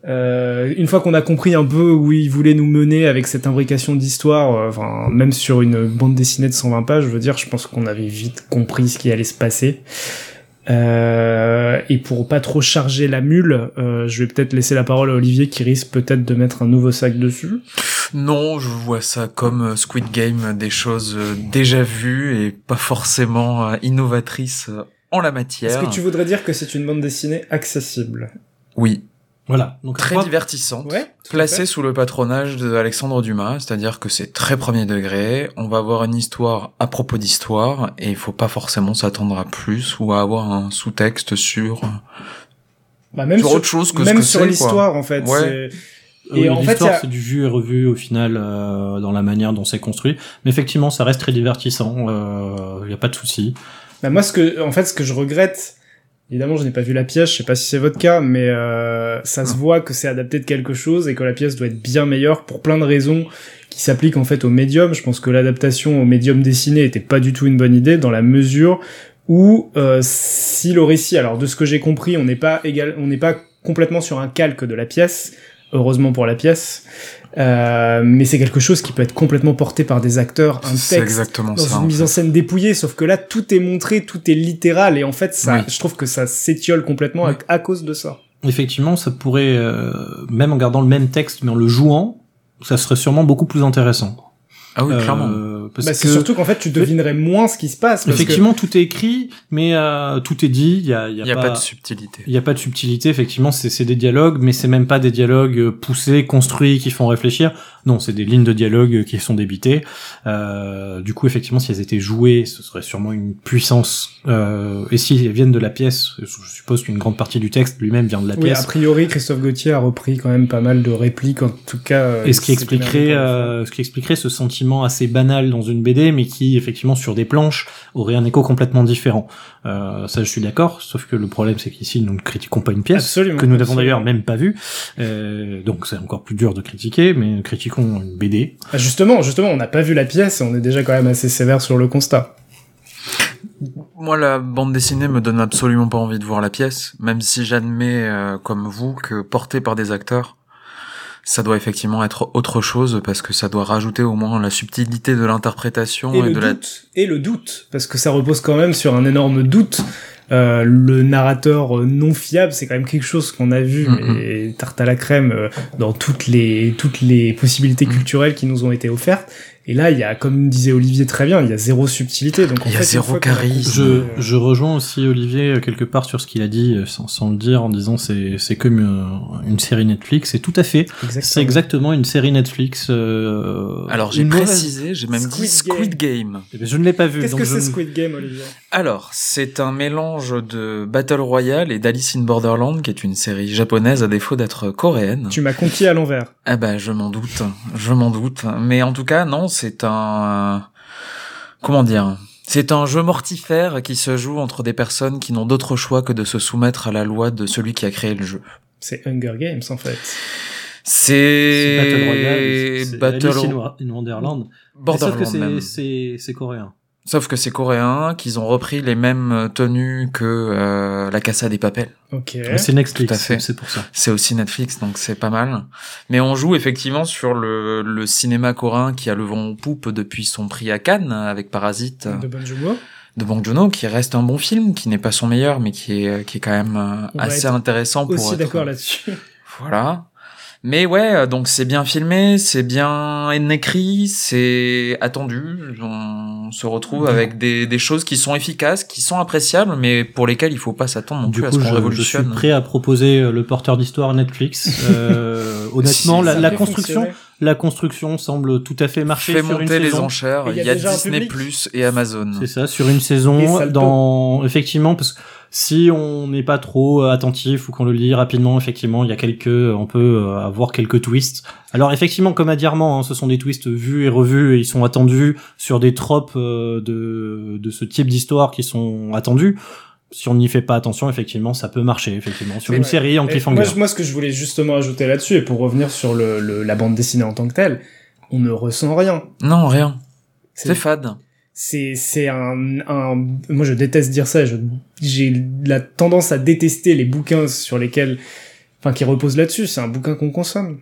Euh, une fois qu'on a compris un peu où il voulait nous mener avec cette imbrication d'histoire, euh, enfin même sur une bande dessinée de 120 pages, je veux dire, je pense qu'on avait vite compris ce qui allait se passer. Euh, et pour pas trop charger la mule, euh, je vais peut-être laisser la parole à Olivier qui risque peut-être de mettre un nouveau sac dessus. Non, je vois ça comme euh, Squid Game, des choses déjà vues et pas forcément innovatrices en la matière. Est-ce que tu voudrais dire que c'est une bande dessinée accessible? Oui, Voilà. Donc très trois- divertissante. Ouais, fait. sous le patronage de Alexandre Dumas, c'est-à-dire que c'est très premier degré, on va avoir une histoire à propos d'histoire, et il faut pas forcément s'attendre à plus ou à avoir un sous-texte sur, Bah, même sur sur, autre chose que ce même que sur l'histoire en fait. Ouais. Oui, Et en fait, a- c'est du vu et revu au final euh, dans la manière dont c'est construit. Mais effectivement, ça reste très divertissant. Il y a pas de souci. Bah moi, ce que, en fait, ce que je regrette, évidemment, je n'ai pas vu la pièce, je sais pas si c'est votre cas, mais euh, ça se voit que c'est adapté de quelque chose et que la pièce doit être bien meilleure pour plein de raisons qui qui s'applique en fait au médium. Je pense que l'adaptation au médium dessiné était pas du tout une bonne idée dans la mesure où euh, si le récit, alors de ce que j'ai compris, on n'est pas égal, on n'est pas complètement sur un calque de la pièce, heureusement pour la pièce, euh, mais c'est quelque chose qui peut être complètement porté par des acteurs, un C'est texte exactement dans ça. une en mise fait. en scène dépouillée, sauf que là tout est montré, tout est littéral et en fait ça, Oui. je trouve que ça s'étiole complètement à, à cause de ça. Effectivement, ça pourrait, euh, même en gardant le même texte, mais en le jouant, ça serait sûrement beaucoup plus intéressant. Ah oui, clairement. Euh, parce Bah, c'est que surtout qu'en fait tu devinerais moins ce qui se passe. Parce effectivement, tout est écrit, mais euh, tout est dit. Il y a, il y a n'y a pas, pas de subtilité. il y a pas de subtilité. Effectivement, c'est c'est des dialogues, mais c'est même pas des dialogues euh, poussés, construits, qui font réfléchir. Non, c'est des lignes de dialogue qui sont débitées. Euh, du coup, effectivement, si elles étaient jouées, ce serait sûrement une puissance. Euh, et si elles viennent de la pièce, je suppose qu'une grande partie du texte lui-même vient de la oui, pièce. a priori Christophe Gauthier a repris quand même pas mal de répliques en tout cas. euh, Et ce qui c'est expliquerait, euh, ce qui expliquerait ce sentiment assez banal dans une BD, mais qui effectivement sur des planches aurait un écho complètement différent. Euh, ça, je suis d'accord. Sauf que le problème, c'est qu'ici, nous ne critiquons pas une pièce Absolument, que nous n'avons d'ailleurs même pas vue. Euh, donc, c'est encore plus dur de critiquer, mais nous critiquons une BD. Ah, justement, justement, on n'a pas vu la pièce et on est déjà quand même assez sévère sur le constat. Moi, la bande dessinée me donne absolument pas envie de voir la pièce, même si j'admets, euh, comme vous, que porté par des acteurs, ça doit effectivement être autre chose parce que ça doit rajouter au moins la subtilité de l'interprétation Et et, le de la. doute, et le doute, parce que ça repose quand même sur un énorme doute. Euh, le narrateur euh, non fiable, c'est quand même quelque chose qu'on a vu, mais tarte à la crème euh, dans toutes les toutes les possibilités Mhm. culturelles qui nous ont été offertes. Et là, il y a, comme disait Olivier très bien, il y a zéro subtilité. Donc Il y a fait, zéro charisme. Je, je rejoins aussi Olivier euh, quelque part sur ce qu'il a dit, euh, sans, sans le dire, en disant c'est c'est comme euh, une série Netflix. C'est tout à fait. C'est exactement une série Netflix. euh, Alors j'ai précisé, j'ai même dit Squid Squid Game. Eh ben, Je ne l'ai pas vu. Qu'est-ce que c'est ne- Squid Game, Olivier? Alors, c'est un mélange de Battle Royale et d'Alice in Borderland, qui est une série japonaise à défaut d'être coréenne. Tu m'as conquis à l'envers. Ah bah je m'en doute, je m'en doute. Mais en tout cas, non, c'est un... Comment dire C'est un jeu mortifère qui se joue entre des personnes qui n'ont d'autre choix que de se soumettre à la loi de celui qui a créé le jeu. C'est Hunger Games en fait. C'est. Battle Royale, c'est Battle in Wonderland. Borderland Sauf que même. c'est- c'est c'est coréen. Sauf que c'est coréen, qu'ils ont repris les mêmes tenues que euh, la Casa des Papels. Ok. C'est Netflix, Tout à fait. c'est pour ça. C'est aussi Netflix, donc c'est pas mal. Mais on joue effectivement sur le, le cinéma coréen qui a le vent en poupe depuis son prix à Cannes avec Parasite De Bon Joon-ho. de Bong Joon-ho, qui reste un bon film, qui n'est pas son meilleur, mais qui est qui est quand même euh, On assez être intéressant pour Aussi être- d'accord là-dessus. Voilà. Mais ouais, euh, donc c'est bien filmé, c'est bien écrit, c'est attendu. On se retrouve avec des, des choses qui sont efficaces, qui sont appréciables, mais pour lesquelles il faut pas s'attendre non Du plus à coup, ce qu'on je, je suis révolutionne. prêt à proposer euh, le porteur d'histoire Netflix. Euh, honnêtement, Si, la, la construction, fonctionner. la construction semble tout à fait marcher Fait sur une monter les saison. enchères. Il y y a a, déjà un Disney. Plus et Amazon. C'est ça, sur une saison, dans effectivement parce que si on n'est pas trop euh, attentif ou qu'on le lit rapidement, effectivement, il y a quelques, on peut euh, avoir quelques twists. Alors effectivement, comme a dit Armand, hein, ce sont des twists vus et revus et ils sont attendus sur des tropes euh, de de ce type d'histoire qui sont attendus. Si on n'y fait pas attention, effectivement, ça peut marcher, effectivement, sur Mais une ouais. série en cliffhanger. Moi, moi, ce que je voulais justement ajouter là-dessus, et pour revenir sur le, le- la bande dessinée en tant que telle, on ne ressent rien. Non, rien. C'est C'est fade. C'est c'est un, un moi je déteste dire ça j'ai la tendance à détester les bouquins sur lesquels enfin qui reposent là-dessus. C'est un bouquin qu'on consomme.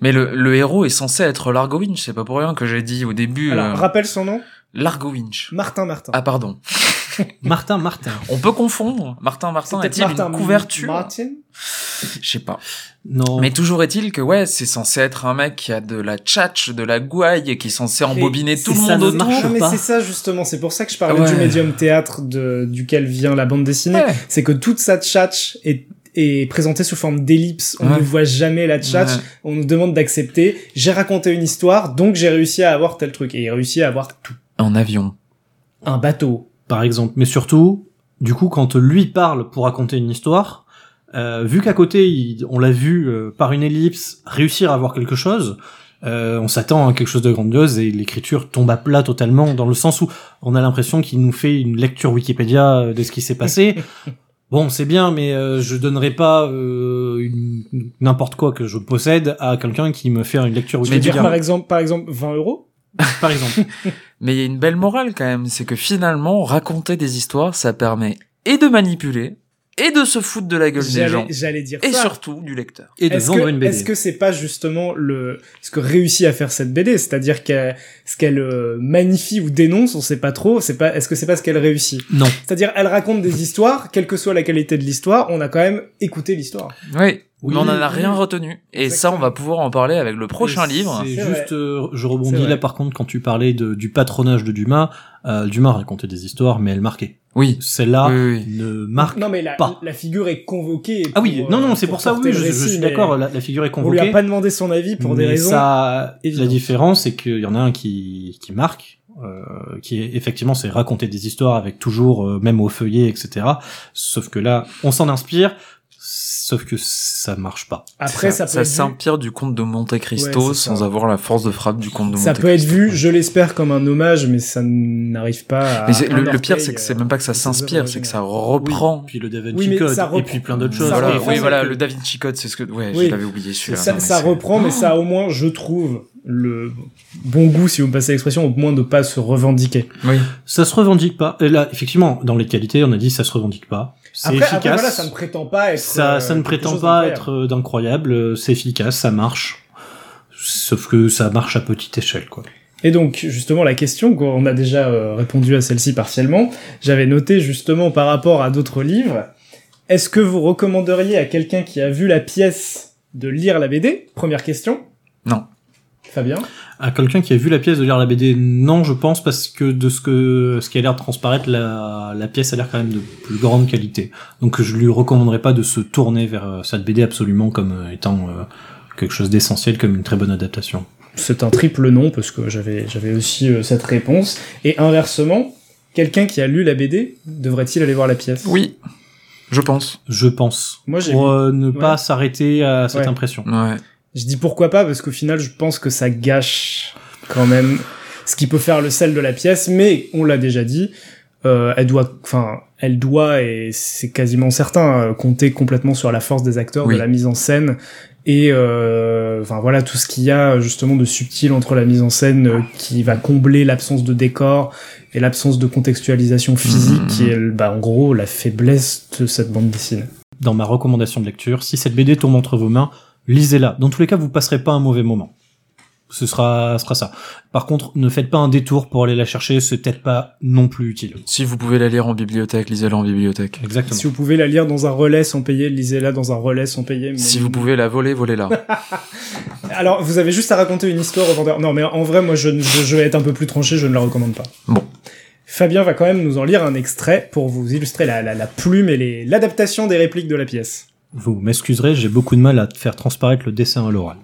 Mais le, le héros est censé être Largo Winch. C'est pas pour rien que j'ai dit au début alors euh, rappelle son nom Largo Winch. Martin Martin Ah pardon. Martin, Martin. On peut confondre. Martin Martin Martin une couverture Martin Je sais pas. Non. Mais toujours est-il que ouais, c'est censé être un mec qui a de la tchatch, de la gouaille, et qui est censé embobiner Et tout le monde ne marche autour. non mais pas. c'est ça justement c'est pour ça que je parlais Ouais. du médium théâtre de duquel vient la bande dessinée Ouais. c'est que toute sa tchatch est est présentée sous forme d'ellipse on Ouais. ne voit jamais la tchatch Ouais. on nous demande d'accepter j'ai raconté une histoire donc j'ai réussi à avoir tel truc et il réussit à avoir tout En avion. un bateau par exemple. Mais surtout, du coup, quand lui parle pour raconter une histoire, euh, vu qu'à côté, il- on l'a vu euh, par une ellipse réussir à avoir quelque chose, euh, on s'attend à quelque chose de grandiose et l'écriture tombe à plat totalement dans le sens où on a l'impression qu'il nous fait une lecture Wikipédia euh, de ce qui s'est passé. Bon, c'est bien, mais euh, je donnerai pas euh, une- n'importe quoi que je possède à quelqu'un qui me fait une lecture Je veux dire, Wikipédia. par exemple, par exemple, 20 euros? Par exemple. Mais il y a une belle morale quand même, c'est que finalement, raconter des histoires, ça permet et de manipuler, et de se foutre de la gueule des gens, J'allais dire et ça. surtout du lecteur. Et de Est-ce vendre que, une BD. Est-ce que c'est pas justement le ce que réussit à faire cette BD, c'est-à-dire qu'elle ce qu'elle euh, magnifie ou dénonce, on sait pas trop. C'est pas est-ce que c'est pas ce qu'elle réussit? Non. C'est-à-dire elle raconte des histoires, quelle que soit la qualité de l'histoire, on a quand même écouté l'histoire. Oui, Oui, mais on en a oui. rien retenu. Et ça, on va pouvoir en parler avec le prochain livre. C'est juste, euh, je rebondis là par contre quand tu parlais de, du patronage de Dumas. Euh, Dumas racontait des histoires, mais elle marquait. Oui. Celle-là Oui, ne marque non mais la, pas. la figure est convoquée. Ah oui, pour, non, euh, non, c'est pour, ça, oui, je, suis d'accord, la, la figure est On lui convoquée. a pas demandé son avis pour des mais raisons. Ça, la différence, c'est qu'il y en a un qui, qui marque, euh, qui est effectivement, c'est raconter des histoires avec toujours, euh, même au feuillet, etc. Sauf que là, on s'en inspire, sauf que ça marche pas. Après ça, peut ça être vu, s'empire du comte de Monte Cristo Ouais, ça. sans avoir la force de frappe du comte de ça Monte peut être Cristo. vu, je l'espère comme un hommage, mais ça n'arrive pas. À Mais le, le pire, c'est que c'est euh, même pas que ça s'inspire, c'est que ça reprend. Puis le Da Vinci Oui, mais Code, ça et puis plein d'autres ça choses. Voilà, reprend, oui, voilà, que- le Da Vinci Code, c'est ce que, ouais, Oui. je l'avais oublié celui-là. Ça, Non, mais ça reprend, mais ça a au moins, je trouve, le bon goût, si vous me passez l'expression, au moins de pas se revendiquer. Oui. Ça se revendique pas. Et là, effectivement, dans les qualités, on a dit ça se revendique pas. C'est Après, efficace. après, voilà, ça ne prétend pas être. ça, euh, ça ne prétend pas d'incroyable. être euh, d'incroyable. C'est efficace, ça marche. Sauf que ça marche à petite échelle, quoi. Et donc, justement, la question, qu'on a déjà euh, répondu à celle-ci partiellement, j'avais noté justement par rapport à d'autres livres, est-ce que vous recommanderiez à quelqu'un qui a vu la pièce de lire la BD Première question. Non. Fabien À quelqu'un qui a vu la pièce de lire la BD, non, je pense, parce que de ce que ce qui a l'air de transparaître, la, la pièce a l'air quand même de plus grande qualité. Donc je lui recommanderais pas de se tourner vers euh, cette BD absolument comme euh, étant euh, quelque chose d'essentiel, comme une très bonne adaptation. C'est un triple non, parce que j'avais j'avais aussi euh, cette réponse. Et inversement, quelqu'un qui a lu la BD, devrait-il aller voir la pièce? Oui. Je pense. Je pense. Moi, j'ai Pour euh, ne Ouais. pas s'arrêter à cette Ouais. impression. Ouais. Je dis pourquoi pas parce qu'au final, je pense que ça gâche quand même ce qui peut faire le sel de la pièce. Mais on l'a déjà dit, euh, elle doit, enfin, elle doit et c'est quasiment certain euh, compter complètement sur la force des acteurs, Oui. de la mise en scène et euh, enfin voilà tout ce qu'il y a justement de subtil entre la mise en scène qui va combler l'absence de décor et l'absence de contextualisation physique Mhm. qui est bah, en gros la faiblesse de cette bande dessinée. Dans ma recommandation de lecture, si cette BD tombe entre vos mains, lisez-la. Dans tous les cas, vous passerez pas un mauvais moment. Ce sera, ce sera ça. Par contre, ne faites pas un détour pour aller la chercher, c'est peut-être pas non plus utile. Si vous pouvez la lire en bibliothèque, lisez-la en bibliothèque. Exactement. Si vous pouvez la lire dans un relais sans payer, lisez-la dans un relais sans payer. mais- Si vous pouvez la voler, volez-la. Alors, vous avez juste à raconter une histoire au vendeur. Non, mais en vrai, moi, je, je, je vais être un peu plus tranché, je ne la recommande pas. Bon. Fabien va quand même nous en lire un extrait pour vous illustrer la, la, la plume et les- l'adaptation des répliques de la pièce. Vous m'excuserez, j'ai beaucoup de mal à faire transparaître le dessin à l'oral.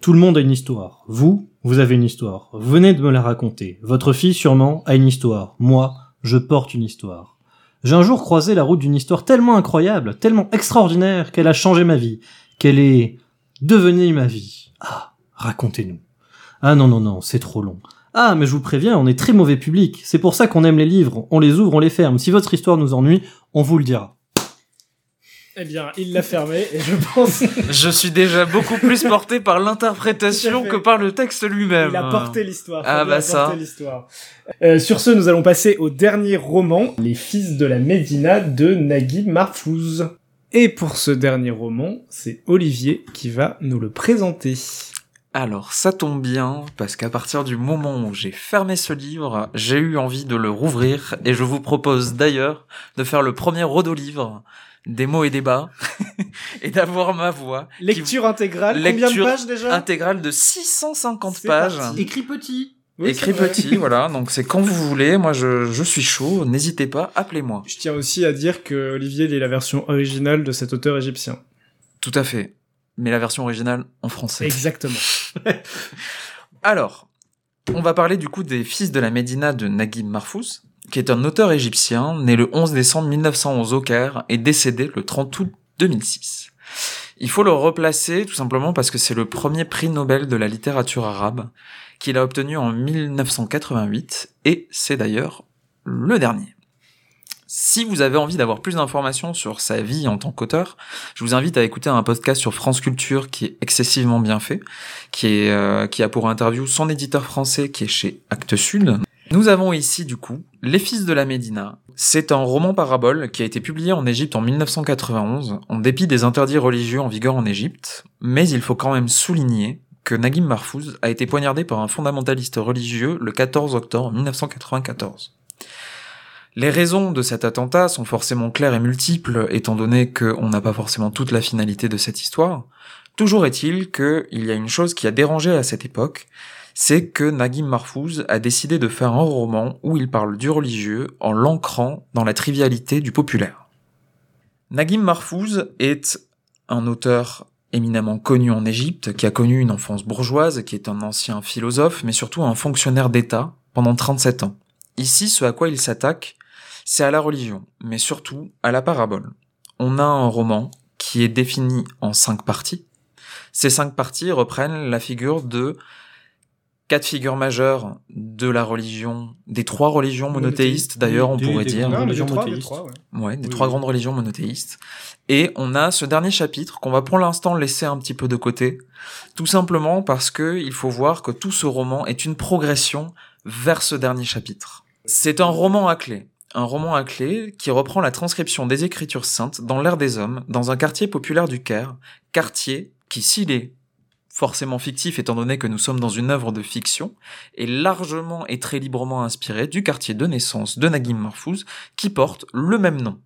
Tout le monde a une histoire. Vous, vous avez une histoire. Venez de me la raconter. Votre fille, sûrement, a une histoire. Moi, je porte une histoire. J'ai un jour croisé la route d'une histoire tellement incroyable, tellement extraordinaire, qu'elle a changé ma vie, qu'elle est devenue ma vie. Ah, racontez-nous. Ah non, non, non, c'est trop long. Ah, mais je vous préviens, on est très mauvais public. C'est pour ça qu'on aime les livres. On les ouvre, on les ferme. Si votre histoire nous ennuie, on vous le dira. Eh bien, il l'a fermé, et je pense Je suis déjà beaucoup plus porté par l'interprétation que par le texte lui-même. qu'il a porté l'histoire. Ah, bah ça. Euh, sur ce, nous allons passer au dernier roman, Les Fils de la Médina de Nagui Mahfouz. Et pour ce dernier roman, c'est Olivier qui va nous le présenter. Alors, ça tombe bien, parce qu'à partir du moment où j'ai fermé ce livre, j'ai eu envie de le rouvrir, et je vous propose d'ailleurs de faire le premier rodo-livre des mots et des bas, et d'avoir ma voix qui- Lecture intégrale, combien de Lecture pages déjà? intégrale de 650 C'est pages. parti. Écrit petit. Oui, Écrit petit, voilà, donc c'est quand vous voulez, moi je, je suis chaud, n'hésitez pas, appelez-moi. Je tiens aussi à dire que Olivier il est la version originale de cet auteur égyptien. Tout à fait. Mais la version originale en français. Exactement. Alors, on va parler du coup des Fils de la Médina de Naguib Mahfouz, qui est un auteur égyptien né le 11 décembre 1911 au Caire et décédé le 30 août 2006. Il faut le replacer tout simplement parce que c'est le premier prix Nobel de la littérature arabe qu'il a obtenu en 1988 et c'est d'ailleurs le dernier. Si vous avez envie d'avoir plus d'informations sur sa vie en tant qu'auteur, je vous invite à écouter un podcast sur France Culture qui est excessivement bien fait, qui est euh, qui a pour interview son éditeur français qui est chez Actes Sud. Nous avons ici du coup Les Fils de la Médina. C'est un roman parabole qui a été publié en Égypte en 1991, en dépit des interdits religieux en vigueur en Égypte, mais il faut quand même souligner que Naguim Mahfouz a été poignardé par un fondamentaliste religieux le 14 octobre 1994. Les raisons de cet attentat sont forcément claires et multiples, étant donné qu'on n'a pas forcément toute la finalité de cette histoire. Toujours est-il qu'il y a une chose qui a dérangé à cette époque, c'est que Naguim Mahfouz a décidé de faire un roman où il parle du religieux en l'ancrant dans la trivialité du populaire. Naguim Mahfouz est un auteur éminemment connu en Égypte, qui a connu une enfance bourgeoise, qui est un ancien philosophe, mais surtout un fonctionnaire d'État pendant 37 ans. Ici, ce à quoi il s'attaque, c'est à la religion, mais surtout à la parabole. On a un roman qui est défini en cinq parties. Ces cinq parties reprennent la figure de quatre figures majeures de la religion, des trois religions monothéistes d'ailleurs, on Des- pourrait des dire. Non, religions trois, monothéistes. trois, ouais. Ouais, des Oui, trois oui. grandes religions monothéistes. Et on a ce dernier chapitre qu'on va pour l'instant laisser un petit peu de côté, tout simplement parce que il faut voir que tout ce roman est une progression vers ce dernier chapitre. C'est un roman à clé. Un roman à clé qui reprend la transcription des Écritures saintes dans l'ère des hommes, dans un quartier populaire du Caire, quartier qui, s'il est forcément fictif étant donné que nous sommes dans une œuvre de fiction, est largement et très librement inspiré du quartier de naissance de Naguim Mahfouz, qui porte le même nom.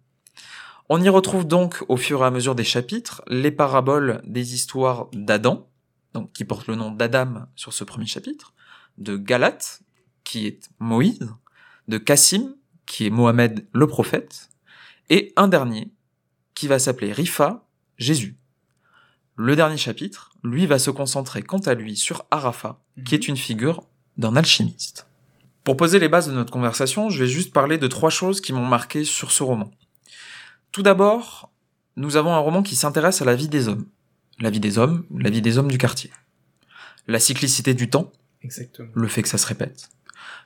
On y retrouve donc, au fur et à mesure des chapitres, les paraboles des histoires d'Adam, donc qui portent le nom d'Adam sur ce premier chapitre, de Galate, qui est Moïse, de Cassim, qui est Mohamed le prophète, et un dernier, qui va s'appeler Rifa, Jésus. Le dernier chapitre, lui, va se concentrer quant à lui sur Arafat, qui est une figure d'un alchimiste. Pour poser les bases de notre conversation, je vais juste parler de trois choses qui m'ont marqué sur ce roman. Tout d'abord, nous avons un roman qui s'intéresse à la vie des hommes. La vie des hommes, la vie des hommes du quartier. La cyclicité du temps, Exactement. le fait que ça se répète.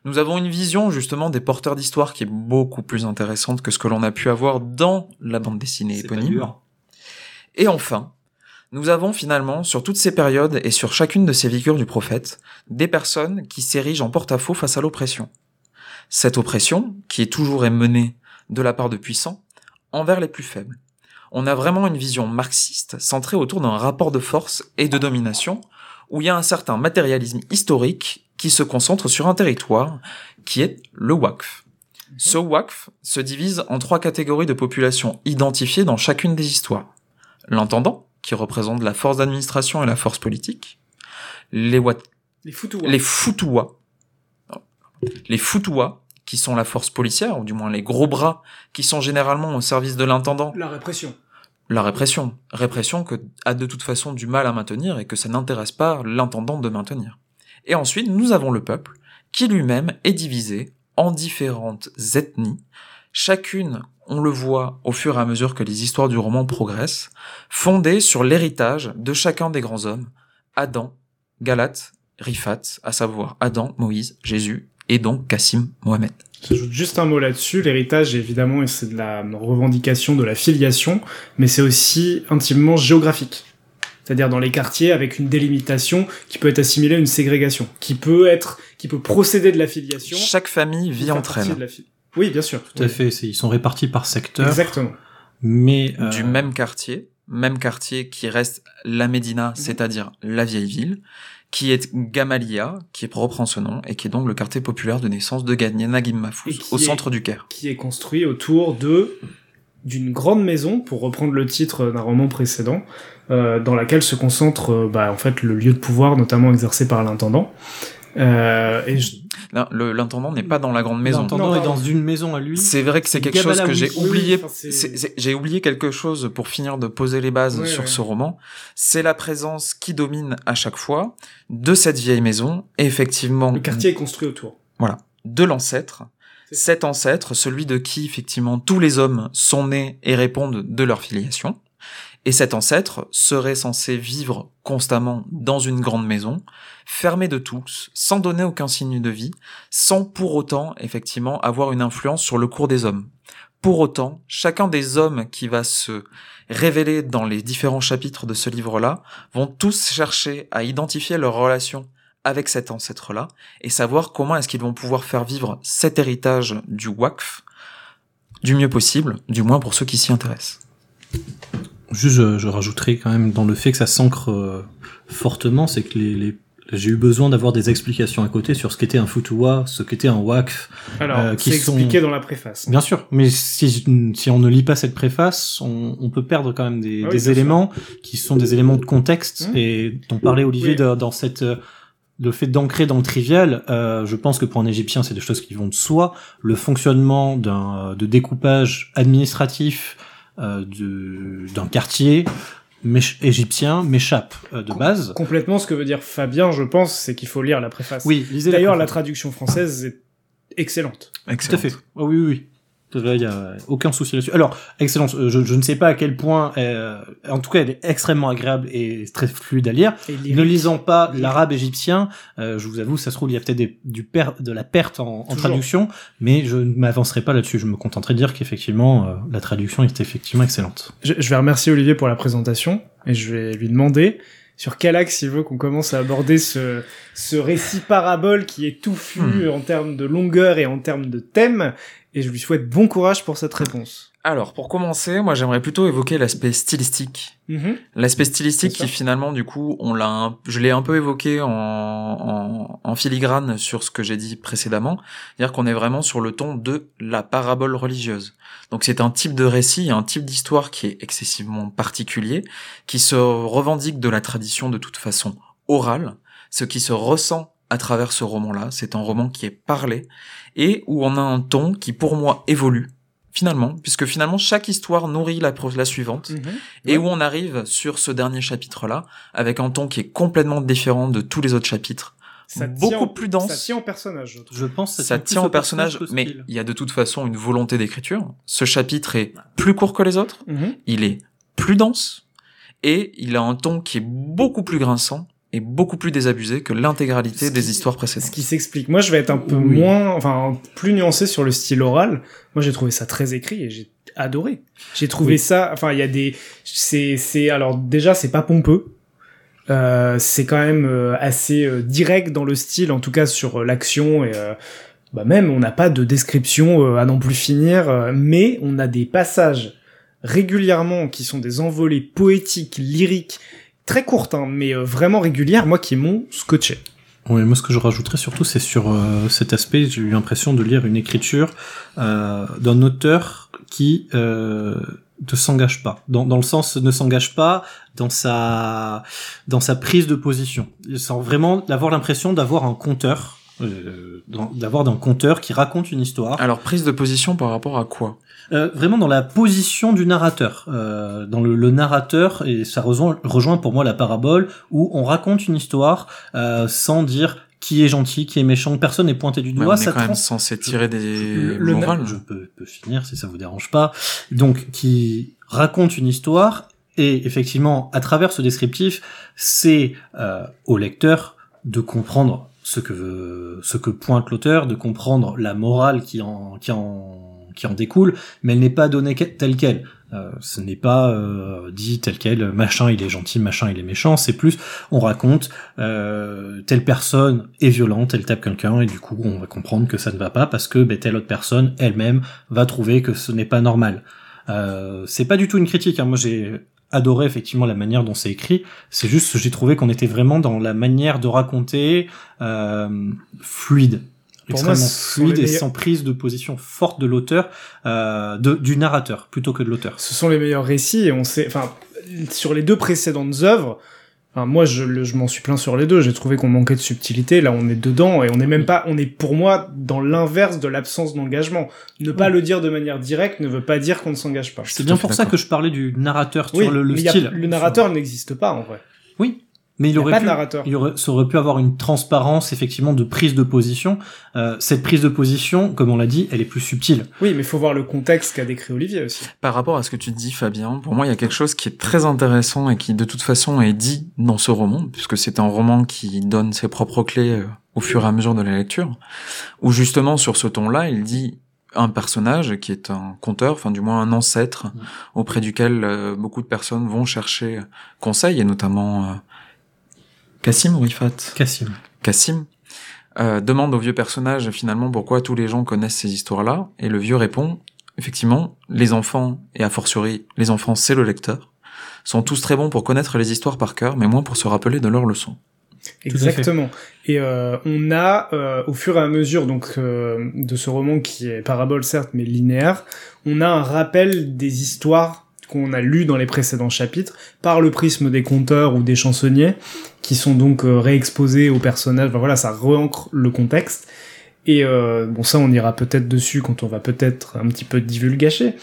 Nous avons une vision justement des porteurs d'histoire qui est beaucoup plus intéressante que ce que l'on a pu avoir dans la bande dessinée éponyme. Et enfin, nous avons finalement, sur toutes ces périodes et sur chacune de ces figures du prophète, des personnes qui s'érigent en porte-à-faux face à l'oppression. Cette oppression, qui est toujours est menée de la part de puissants, envers les plus faibles. On a vraiment une vision marxiste centrée autour d'un rapport de force et de domination, où il y a un certain matérialisme historique qui se concentre sur un territoire, qui est le Waqf. Ce Waqf se divise en trois catégories de population identifiées dans chacune des histoires l'intendant, qui représente la force d'administration et la force politique, les, Wat- Les foutous. les les qui sont la force policière, ou du moins les gros bras, qui sont généralement au service de l'intendant, La répression. la répression. Répression que a de toute façon du mal à maintenir et que ça n'intéresse pas l'intendant de maintenir. Et ensuite, nous avons le peuple, qui lui-même est divisé en différentes ethnies, chacune, on le voit au fur et à mesure que les histoires du roman progressent, fondées sur l'héritage de chacun des grands hommes, Adam, Galate, Rifat, à savoir Adam, Moïse, Jésus, et donc Cassim, Mohamed. J'ajoute juste un mot là-dessus. L'héritage, évidemment, c'est de la revendication de la filiation, mais c'est aussi intimement géographique. C'est-à-dire dans les quartiers avec une délimitation qui peut être assimilée à une ségrégation, qui peut être, qui peut procéder de la filiation. Chaque famille vit entre partie elles. de la fi- Oui, bien sûr. Tout à fait. Ils sont répartis par secteur, Exactement. mais euh, du même quartier, même quartier qui reste la Médina, Mhm. c'est-à-dire la vieille ville, qui est Gamalia, qui est propre en ce nom, et qui est donc le quartier populaire de naissance de Et Mahfouz, au est- centre du Caire. qui est construit autour de d'une grande maison, pour reprendre le titre d'un roman précédent, euh, dans laquelle se concentre euh, bah, en fait le lieu de pouvoir, notamment exercé par l'intendant. Euh, et je- L'intendant n'est pas dans la grande maison. l'intendant est dans une maison à lui. C'est vrai que c'est quelque chose que j'ai oublié. enfin, J'ai oublié quelque chose pour finir de poser les bases Ouais, sur ouais. ce roman. C'est la présence qui domine à chaque fois de cette vieille maison, et effectivement le quartier est construit autour. de l'ancêtre. Cet ancêtre, celui de qui effectivement tous les hommes sont nés et répondent de leur filiation. Et cet ancêtre serait censé vivre constamment dans une grande maison, fermé de tous, sans donner aucun signe de vie, sans pour autant effectivement avoir une influence sur le cours des hommes. Pour autant, chacun des hommes qui va se révéler dans les différents chapitres de ce livre-là vont tous chercher à identifier leur relation avec cet ancêtre-là et savoir comment est-ce qu'ils vont pouvoir faire vivre cet héritage du Wakf du mieux possible, du moins pour ceux qui s'y intéressent. Juste, je, je rajouterai quand même dans le fait que ça s'ancre euh, fortement, c'est que les, les- j'ai eu besoin d'avoir des explications à côté sur ce qu'était un futuwa, ce qu'était un wakf. Alors, Euh, qui c'est sont- expliqué dans la préface. Bien sûr, mais si, si on ne lit pas cette préface, on, on peut perdre quand même des, Ah oui, des bien sûr. éléments qui sont des éléments de contexte Mhm. et dont parlait Olivier Oui. dans cette euh, le fait d'ancrer dans le trivial, euh, je pense que pour un Égyptien, c'est des choses qui vont de soi. Le fonctionnement d'un de découpage administratif euh, de- d'un quartier m'éch- égyptien m'échappe euh, de base. Complètement, ce que veut dire Fabien, je pense, c'est qu'il faut lire la préface. Oui, lisez D'ailleurs, la préface. traduction française est excellente. Tout à fait. Oh, oui, oui, oui. Là, il y a aucun souci là-dessus. Alors, excellence. euh, Je, je ne sais pas à quel point, euh, en tout cas, elle est extrêmement agréable et très fluide à lire. Et Ne lisant pas l'arabe égyptien, euh, je vous avoue, ça se trouve, il y a peut-être du per- de la perte en, traduction, mais je ne m'avancerai pas là-dessus. Je me contenterai de dire qu'effectivement, euh, la traduction est effectivement excellente. Je, je vais remercier Olivier pour la présentation et je vais lui demander sur quel axe il veut qu'on commence à aborder ce, ce récit parabole qui est touffu Hmm. en termes de longueur et en termes de thème. Et je lui souhaite bon courage pour cette réponse. Alors, pour commencer, moi j'aimerais plutôt évoquer l'aspect stylistique. Mhm. L'aspect stylistique qui finalement, du coup, on l'a, je l'ai un peu évoqué en, en, en filigrane sur ce que j'ai dit précédemment, c'est-à-dire qu'on est vraiment sur le ton de la parabole religieuse. Donc c'est un type de récit, un type d'histoire qui est excessivement particulier, qui se revendique de la tradition de toute façon orale, ce qui se ressent à travers ce roman-là, c'est un roman qui est parlé et où on a un ton qui pour moi évolue finalement, puisque finalement chaque histoire nourrit la, la suivante Mhm. et Ouais. où on arrive sur ce dernier chapitre-là avec un ton qui est complètement différent de tous les autres chapitres. Ça beaucoup tient au- plus dense. Ça tient au personnage, je pense que Ça tient au personnage, mais il y a de toute façon une volonté d'écriture. Ce chapitre est plus court que les autres, Mhm. il est plus dense, et il a un ton qui est beaucoup plus grinçant et beaucoup plus désabusé que l'intégralité Ce des qui- histoires Ce précédentes. qui s'explique. Moi, je vais être un peu Oui. moins, enfin, plus nuancé sur le style oral. Moi, j'ai trouvé ça très écrit et j'ai adoré. J'ai trouvé Oui. ça, enfin, il y a des, c'est, c'est, alors déjà, c'est pas pompeux. Euh, c'est quand même euh, assez euh, direct dans le style, en tout cas sur euh, l'action et euh, bah même on n'a pas de description euh, à non plus finir, euh, mais on a des passages régulièrement qui sont des envolées poétiques, lyriques, très courtes, hein, mais euh, vraiment régulières, moi qui m'ont scotché. Oui, moi ce que je rajouterais surtout, c'est sur euh, cet aspect, j'ai eu l'impression de lire une écriture euh, d'un auteur qui euh, ne s'engage pas, dans, dans le sens ne s'engage pas dans sa dans sa prise de position, sans vraiment d'avoir l'impression d'avoir un conteur, euh, d'avoir un conteur qui raconte une histoire. Alors prise de position par rapport à quoi? Euh, vraiment dans la position du narrateur, euh, dans le, le narrateur, et ça rejoint, rejoint pour moi la parabole où on raconte une histoire euh, sans dire qui est gentil, qui est méchant, personne n'est pointé du Ouais, doigt. On est ça quand même censé tirer des le, le- morales. je peux, peux finir si ça vous dérange pas. Donc, qui raconte une histoire et effectivement, à travers ce descriptif, c'est euh, au lecteur de comprendre ce que veut- ce que pointe l'auteur, de comprendre la morale qui en qui en qui en découle, mais elle n'est pas donnée telle quelle. Euh, ce n'est pas euh, dit tel quel, machin il est gentil, machin il est méchant, c'est plus on raconte euh, telle personne est violente, elle tape quelqu'un et du coup on va comprendre que ça ne va pas parce que ben, telle autre personne elle-même va trouver que ce n'est pas normal. Euh, c'est pas du tout une critique, hein. moi j'ai adoré effectivement la manière dont c'est écrit, c'est juste j'ai trouvé qu'on était vraiment dans la manière de raconter euh, fluide. Pour moi, fluide et sans prise de position forte de l'auteur, euh, de, du narrateur plutôt que de l'auteur. ce sont les meilleurs récits et on sait, enfin, sur les deux précédentes œuvres, enfin, moi, je, le- je m'en suis plaint sur les deux. J'ai trouvé qu'on manquait de subtilité. Là, on est dedans et on est même pas, on est pour moi dans l'inverse de l'absence d'engagement. Ne pas le dire de manière directe ne veut pas dire qu'on ne s'engage pas. C'est bien pour ça que je parlais du narrateur Oui, sur le, le mais a- style. le narrateur n'existe pas en vrai. Oui, mais il Il aurait pas pu, de narrateur. il aurait, ça aurait pu avoir une transparence effectivement de prise de position. Euh, cette prise de position, comme on l'a dit, elle est plus subtile. Oui, mais il faut voir le contexte qu'a décrit Olivier aussi. Par rapport à ce que tu dis, Fabien, pour moi, il y a quelque chose qui est très intéressant et qui, de toute façon, est dit dans ce roman, puisque c'est un roman qui donne ses propres clés euh, au fur et à mesure de la lecture, où justement, sur ce ton-là, il dit, un personnage qui est un conteur, enfin du moins un ancêtre Mm. auprès duquel euh, beaucoup de personnes vont chercher conseil, et notamment euh, Cassim ou Rifat Cassim. Cassim euh, demande au vieux personnage finalement pourquoi tous les gens connaissent ces histoires-là, et le vieux répond effectivement, les enfants, et a fortiori les enfants c'est le lecteur, sont tous très bons pour connaître les histoires par cœur, mais moins pour se rappeler de leurs leçons. Exactement. Et euh, on a, euh, au fur et à mesure donc euh, de ce roman qui est parabole certes, mais linéaire, on a un rappel des histoires qu'on a lues dans les précédents chapitres par le prisme des conteurs ou des chansonniers, qui sont donc euh, réexposés aux personnages. Voilà, ça re-ancre le contexte. Et euh, bon, ça, on ira peut-être dessus quand on va peut-être un petit peu divulgacher.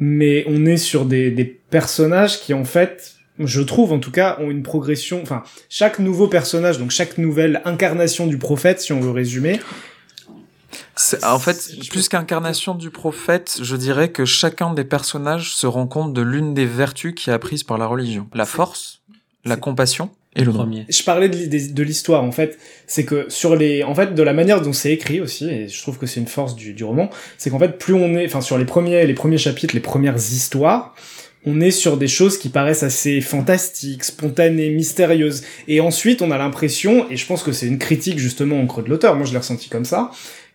Mais on est sur des, des personnages qui, en fait, je trouve en tout cas, ont une progression. Enfin, chaque nouveau personnage, donc chaque nouvelle incarnation du prophète, si on veut résumer, C'est- En fait, plus qu'incarnation du prophète, je dirais que chacun des personnages se rend compte de l'une des vertus qui est apprise par la religion. La force, la c'est- compassion et le. Premier. je parlais de, l'histoire en fait c'est que sur les en fait de la manière dont c'est écrit aussi et je trouve que c'est une force du, du roman c'est qu'en fait plus on est enfin sur les premiers les premiers chapitres les premières histoires on est sur des choses qui paraissent assez fantastiques, spontanées, mystérieuses. Et ensuite, on a l'impression, et je pense que c'est une critique justement au creux de l'auteur, moi je l'ai ressenti comme ça,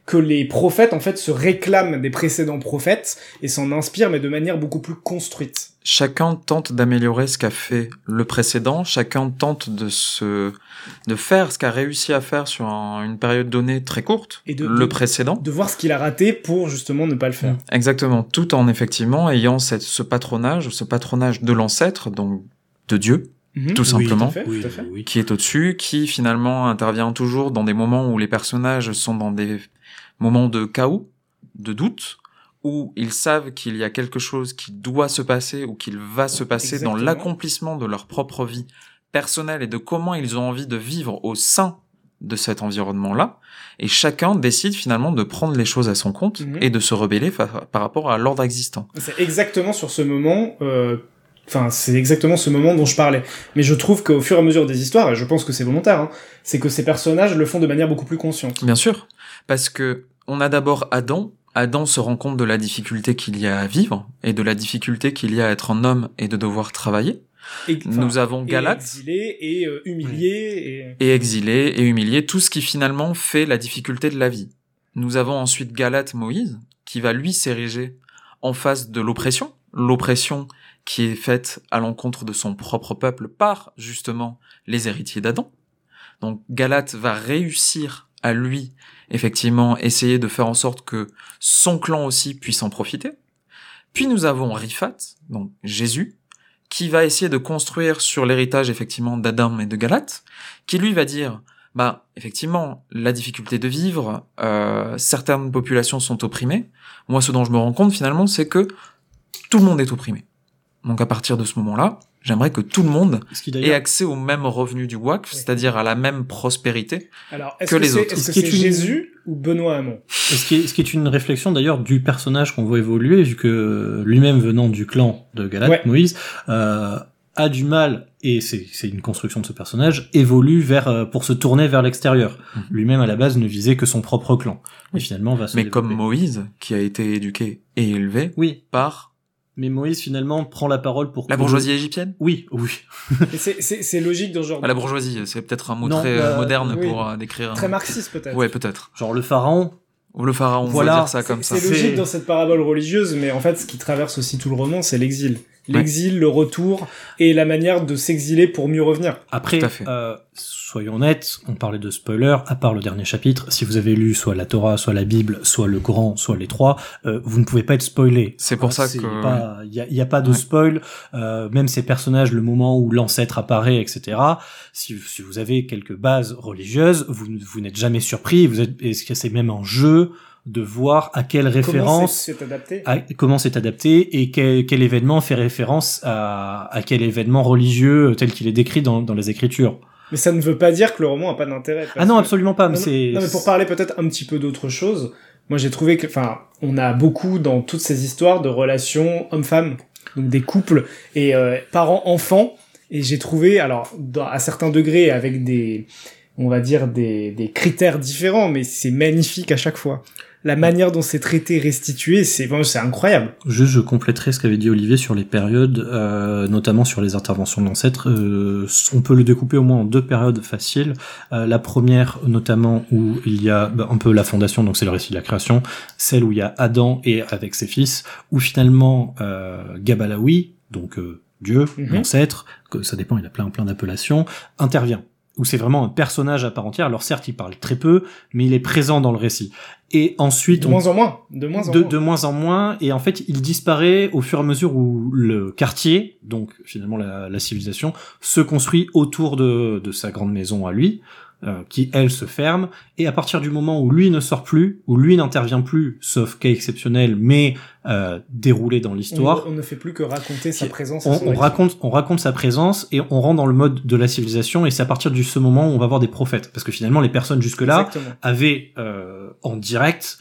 que les prophètes en fait se réclament des précédents prophètes et s'en inspirent, mais de manière beaucoup plus construite. Chacun tente d'améliorer ce qu'a fait le précédent, chacun tente de se, de faire ce qu'a réussi à faire sur un- une période donnée très courte, Et de- le de- précédent. De voir ce qu'il a raté pour justement ne pas le faire. Exactement, tout en effectivement ayant cette, ce patronage, ce patronage de l'ancêtre, donc de Dieu, Mhm. tout Oui, simplement. tout à fait, Oui, tout à fait. oui. qui est au-dessus, qui finalement intervient toujours dans des moments où les personnages sont dans des moments de chaos, de doute, où ils savent qu'il y a quelque chose qui doit se passer ou qu'il va se passer Exactement. dans l'accomplissement de leur propre vie personnelle et de comment ils ont envie de vivre au sein de cet environnement-là. Et chacun décide finalement de prendre les choses à son compte Mhm. et de se rebeller par rapport à l'ordre existant. C'est exactement sur ce moment, euh, enfin, c'est exactement ce moment dont je parlais. Mais je trouve qu'au fur et à mesure des histoires, et je pense que c'est volontaire, hein, c'est que ces personnages le font de manière beaucoup plus consciente. Bien sûr, parce que on a d'abord Adam. Adam se rend compte de la difficulté qu'il y a à vivre et de la difficulté qu'il y a à être un homme et de devoir travailler. Et, Nous avons et Galate exilé et euh, humilié et... et exilé et humilié, tout ce qui finalement fait la difficulté de la vie. Nous avons ensuite Galate Moïse, qui va lui s'ériger en face de l'oppression, l'oppression qui est faite à l'encontre de son propre peuple par justement les héritiers d'Adam. Donc Galate va réussir à lui effectivement essayer de faire en sorte que son clan aussi puisse en profiter. Puis nous avons Rifat, donc Jésus, qui va essayer de construire sur l'héritage effectivement d'Adam et de Galate, qui lui va dire bah effectivement la difficulté de vivre, euh, certaines populations sont opprimées. Moi, ce dont je me rends compte finalement, c'est que tout le monde est opprimé. Donc à partir de ce moment-là, j'aimerais que tout le monde Ce ait accès au même revenu du Oui. c'est-à-dire à la même prospérité. Alors, Que que, les autres. est-ce Ce que est c'est une- Jésus ou Benoît Hamon? Ce qui est, ce qui est une réflexion d'ailleurs du personnage qu'on voit évoluer, vu que lui-même venant du clan de Galate, Ouais. Moïse, euh, a du mal, et c'est une construction de ce personnage, évolue vers euh, pour se tourner vers l'extérieur. Mhm. Lui-même à la base ne visait que son propre clan, et finalement va se Mais développer. comme Moïse, qui a été éduqué et élevé Oui, par mais Moïse finalement prend la parole pour la bourgeoisie égyptienne? Oui, oui. Et c'est- C'est c'est logique dans ce genre... Ah, la bourgeoisie, c'est peut-être un mot Non, très bah, euh, moderne oui. pour euh, décrire. Très marxiste peut-être. Ouais, peut-être. Genre le pharaon, Ou le pharaon, on Voilà. va dire ça comme ça. C'est logique dans cette parabole religieuse, mais en fait, ce qui traverse aussi tout le roman, c'est l'exil. L'exil, le retour, et la manière de s'exiler pour mieux revenir. Après, Tout à fait. euh, soyons honnêtes, on parlait de spoiler, à part le dernier chapitre, si vous avez lu soit la Torah, soit la Bible, soit le Coran, soit les trois, euh, vous ne pouvez pas être spoilé. C'est pour ça C'est que- Il y a, y a pas de Ouais. spoil, euh, même ces personnages, le moment où l'ancêtre apparaît, etc. Si, si vous avez quelques bases religieuses, vous, vous n'êtes jamais surpris, vous êtes, est-ce que c'est même un jeu de voir à quelle Comment référence c'est c'est adapté à- comment c'est adapté et quel, quel événement fait référence à, à quel événement religieux tel qu'il est décrit dans, dans les écritures. Mais ça ne veut pas dire que le roman a pas d'intérêt. Ah non, absolument pas. Mais non, c'est non, mais pour parler peut-être un petit peu d'autre chose, moi j'ai trouvé que, enfin, on a beaucoup dans toutes ces histoires de relations hommes-femmes, donc des couples et euh, parents-enfants, et j'ai trouvé, alors dans- à certains degrés avec des on va dire, des, des critères différents, mais c'est magnifique à chaque fois. La manière dont c'est traité, restitué, c'est vraiment, c'est incroyable. Juste, je compléterai ce qu'avait dit Olivier sur les périodes, euh, notamment sur les interventions d'ancêtres. Euh, on peut le découper au moins en deux périodes faciles. Euh, la première, notamment, où il y a bah, un peu la fondation, donc c'est le récit de la création, celle où il y a Adam et avec ses fils, où finalement euh, Gabalaoui, donc euh, Dieu, Mhm. l'ancêtre, que ça dépend, il a plein plein d'appellations, intervient. Où c'est vraiment un personnage à part entière. Alors certes, il parle très peu, mais il est présent dans le récit. Et ensuite, De on moins en moins. De moins en de, moins. de moins en moins et en fait il disparaît au fur et à mesure où le quartier donc finalement la, la civilisation se construit autour de, de sa grande maison à lui euh, qui elle se ferme et à partir du moment où lui ne sort plus où lui n'intervient plus sauf cas exceptionnel mais euh, déroulé dans l'histoire On, on ne fait plus que raconter sa présence. on, on raconte, on raconte sa présence et on rentre dans le mode de la civilisation et c'est à partir de ce moment où on va voir des prophètes parce que finalement les personnes jusque-là Exactement. avaient euh, en direct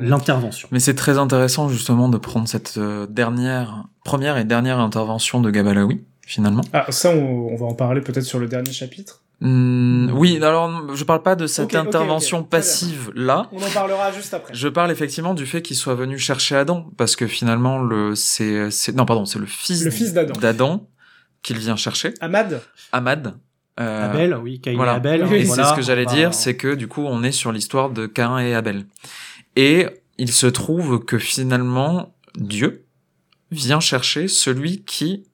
l'intervention. Mais c'est très intéressant justement de prendre cette euh, dernière, première et dernière intervention de Gabalaoui, finalement. Ah, ça, on, on va en parler peut-être sur le dernier chapitre. Hmm, oui, alors je parle pas de cette intervention passive là. On en parlera juste après. Je parle effectivement du fait qu'il soit venu chercher Adam, parce que finalement le c'est c'est non pardon c'est le fils Le fils d'Adam. d'Adam qu'il vient chercher, Ahmad, Ahmad. Euh, Abel, oui, Caïn voilà. et Abel. Oui, c'est ce que j'allais dire, c'est que du coup on est sur l'histoire de Cain et Abel. Et il se trouve que finalement Dieu vient chercher celui qui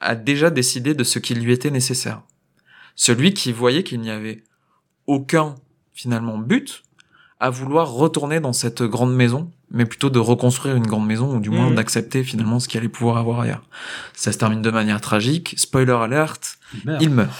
a déjà décidé de ce qui lui était nécessaire. Celui qui voyait qu'il n'y avait aucun finalement but à vouloir retourner dans cette grande maison, mais plutôt de reconstruire une grande maison ou du moins Mhm. d'accepter finalement ce qu'il allait pouvoir avoir ailleurs. Ça se termine de manière tragique. Spoiler alert, Il meurt. il meurt.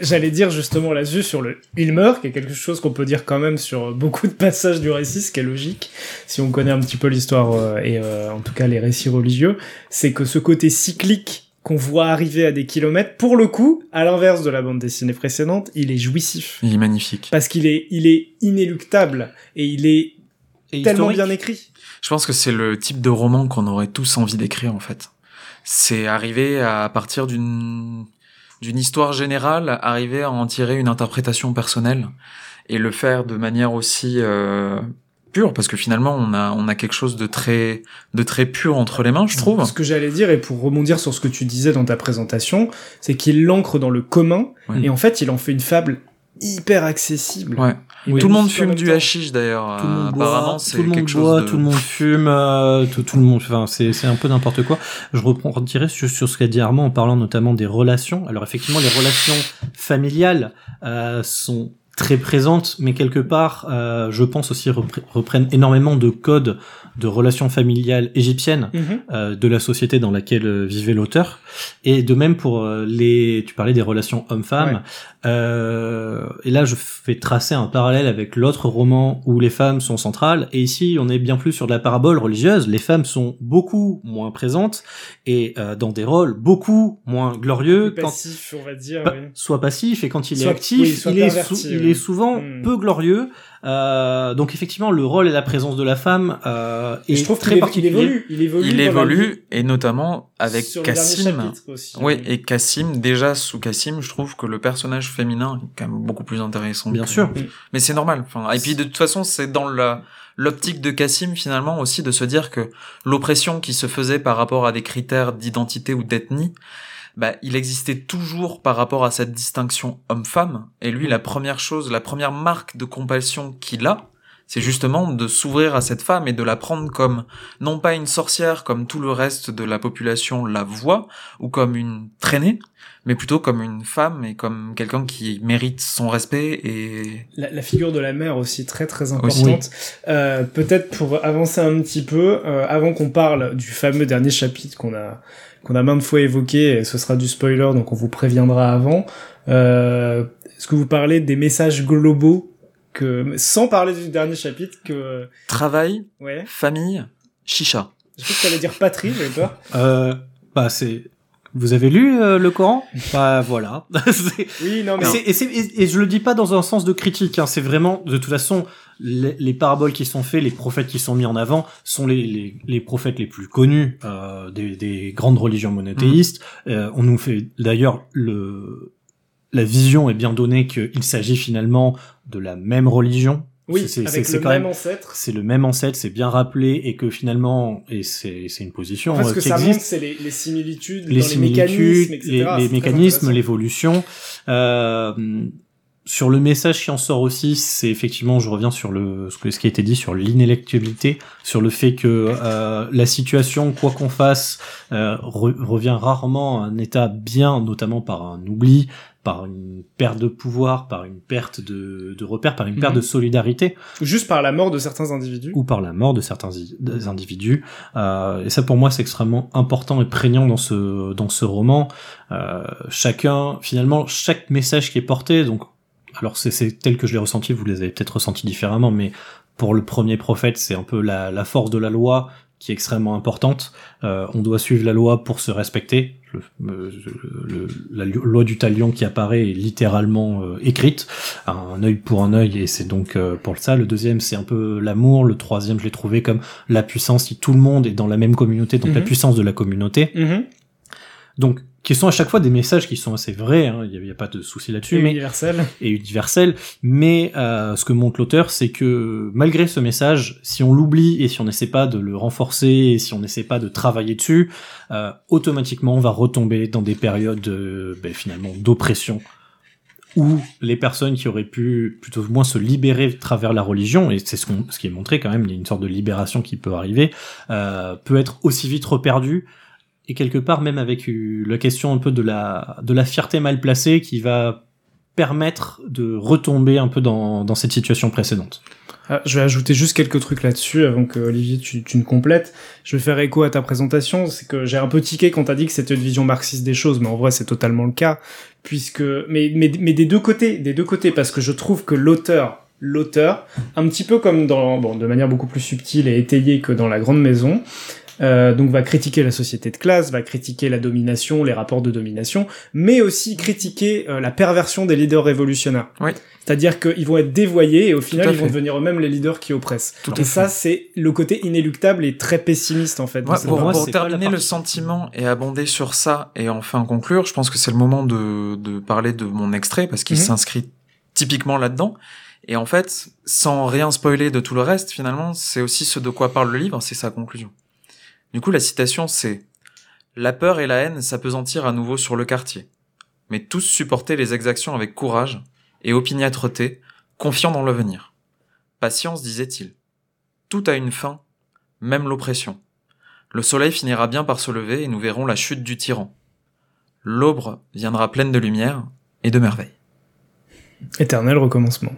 J'allais dire justement là-dessus sur le il meurt, qui est quelque chose qu'on peut dire quand même sur beaucoup de passages du récit, ce qui est logique, si on connaît un petit peu l'histoire euh, et euh, en tout cas les récits religieux, c'est que ce côté cyclique qu'on voit arriver à des kilomètres, pour le coup, à l'inverse de la bande dessinée précédente, il est jouissif. Il est magnifique. Parce qu'il est, il est inéluctable et il est Et tellement historique. bien écrit. Je pense que c'est le type de roman qu'on aurait tous envie d'écrire en fait. C'est arriver à, à partir d'une d'une histoire générale, arriver à en tirer une interprétation personnelle et le faire de manière aussi euh, pure parce que finalement on a on a quelque chose de très de très pur entre les mains, je trouve. Ce que j'allais dire, et pour rebondir sur ce que tu disais dans ta présentation, c'est qu'il l'ancre dans le commun, Ouais. et en fait, il en fait une fable hyper accessible. Ouais. Tout le monde fume du hashish d'ailleurs. Tout le monde boit, apparemment, c'est tout le monde quelque chose boit, de tout le monde fume, euh, tout, tout le monde, enfin, c'est, c'est un peu n'importe quoi. Je reprendrai sur, sur ce qu'a dit Armand en parlant notamment des relations. Alors effectivement, les relations familiales euh, sont très présentes, mais quelque part, euh, je pense aussi repre- reprennent énormément de codes de relations familiales égyptiennes Mhm. euh, de la société dans laquelle euh, vivait l'auteur. Et de même pour euh, les, tu parlais des relations hommes-femmes. Euh, et là, je fais tracer un parallèle avec l'autre roman où les femmes sont centrales. Et ici, on est bien plus sur de la parabole religieuse. Les femmes sont beaucoup moins présentes et euh, dans des rôles beaucoup moins glorieux. Plus Quand, passif, on va dire. pa- oui. soit passif et quand il est Soit- actif, oui, soit il, est perverti, il est souvent Hmm. peu glorieux. Euh, donc effectivement, le rôle et la présence de la femme euh, Et est je trouve très évo- il particulier. évolue. Il évolue. Il évolue et notamment avec Cassim. Oui, et Cassim, déjà sous Cassim, je trouve que le personnage féminin est quand même beaucoup plus intéressant. Bien que- sûr. Mais c'est normal. Enfin, et puis de toute façon, c'est dans la l'optique de Cassim finalement aussi de se dire que l'oppression qui se faisait par rapport à des critères d'identité ou d'ethnie, bah, il existait toujours par rapport à cette distinction homme-femme. Et lui, la première chose, la première marque de compassion qu'il a, c'est justement de s'ouvrir à cette femme et de la prendre comme non pas une sorcière comme tout le reste de la population la voit ou comme une traînée, mais plutôt comme une femme et comme quelqu'un qui mérite son respect et La, la figure de la mère aussi très très importante. Euh, Peut-être pour avancer un petit peu, euh, avant qu'on parle du fameux dernier chapitre qu'on a qu'on a maintes fois évoqué, et ce sera du spoiler, donc on vous préviendra avant. Euh, Est-ce que vous parlez des messages globaux que, sans parler du dernier chapitre, que travail, ouais, famille, chicha. je sais que t'allais dire patrie, j'avais peur. Euh, bah c'est. Vous avez lu euh, le Coran? Bah voilà. Oui, non mais Et, c'est- et, et- et je le dis pas dans un sens de critique, hein, c'est vraiment, de toute façon, les, les paraboles qui sont faites, les prophètes qui sont mis en avant, sont les, les, les prophètes les plus connus euh, des, des grandes religions monothéistes. Euh, on nous fait d'ailleurs le la vision est bien donnée qu'il s'agit finalement de la même religion. Oui, C'est- le quand même ancêtre. C'est le même ancêtre, c'est bien rappelé, et que finalement, et c'est une position En fait, ce euh, que qui ça existe, montre, c'est les, les similitudes les dans les mécanismes, etc. les, mécanismes, l'évolution. Euh, sur le message qui en sort aussi, c'est effectivement, je reviens sur le ce, que- ce qui a été dit sur l'inélectabilité, sur le fait que euh, la situation, quoi qu'on fasse, euh, re- revient rarement à un état bien, notamment par un oubli, par une perte de pouvoir, par une perte de, de repères, par une perte Mhm. de solidarité Ou juste par la mort de certains individus. ou par la mort de certains des individus. Euh, et ça, pour moi, c'est extrêmement important et prégnant dans ce dans ce roman. Euh, chacun, finalement, chaque message qui est porté, donc, alors c'est c'est tel que je l'ai ressenti, vous les avez peut-être ressentis différemment, mais pour le premier prophète, c'est un peu la, la force de la loi qui est extrêmement importante. Euh, on doit suivre la loi pour se respecter. Le- le- la loi du talion qui apparaît est littéralement euh, écrite un œil pour un œil et c'est donc euh, pour ça le deuxième c'est un peu l'amour le troisième je l'ai trouvé comme la puissance si tout le monde est dans la même communauté donc la Mhm. puissance de la communauté Mhm. Donc qui sont à chaque fois des messages qui sont assez vrais hein, il n'y a, pas de souci là-dessus Et mais universel. et universel mais euh, ce que montre l'auteur c'est que malgré ce message si on l'oublie et si on n'essaie pas de le renforcer et si on n'essaie pas de travailler dessus euh, automatiquement on va retomber dans des périodes euh, ben, finalement d'oppression où les personnes qui auraient pu plutôt ou moins se libérer à travers la religion, et c'est ce, ce qui est montré quand même, il y a une sorte de libération qui peut arriver, euh, peut être aussi vite reperdue, et quelque part même avec la question un peu de la, de la fierté mal placée qui va permettre de retomber un peu dans, dans cette situation précédente. Ah, je vais ajouter juste quelques trucs là-dessus avant que Olivier tu, tu ne complètes. Je vais faire écho à ta présentation, c'est que j'ai un peu tiqué quand t'as dit que c'était une vision marxiste des choses, mais en vrai c'est totalement le cas, puisque mais mais mais des deux côtés, des deux côtés, parce que je trouve que l'auteur l'auteur, un petit peu comme dans bon de manière beaucoup plus subtile et étayée que dans La Grande Maison, euh, donc va critiquer la société de classe, va critiquer la domination, les rapports de domination, mais aussi critiquer euh, la perversion des leaders révolutionnaires. Oui. C'est-à-dire qu'ils vont être dévoyés et au final ils vont devenir eux-mêmes les leaders qui oppressent. Tout et ça c'est le côté inéluctable et très pessimiste en fait. Ouais, pour moi, pour terminer le sentiment et abonder sur ça et enfin conclure, je pense que c'est le moment de, de parler de mon extrait parce qu'il Mhm. s'inscrit typiquement là-dedans. Et en fait, sans rien spoiler de tout le reste, finalement, c'est aussi ce de quoi parle le livre, c'est sa conclusion. Du coup, la citation, c'est La peur et la haine s'apesantirent à nouveau sur le quartier, mais tous supportaient les exactions avec courage et opiniâtreté, confiants dans l'avenir. Patience, disait-il. Tout a une fin, même l'oppression. Le soleil finira bien par se lever et nous verrons la chute du tyran. L'aube viendra pleine de lumière et de merveilles. Éternel recommencement.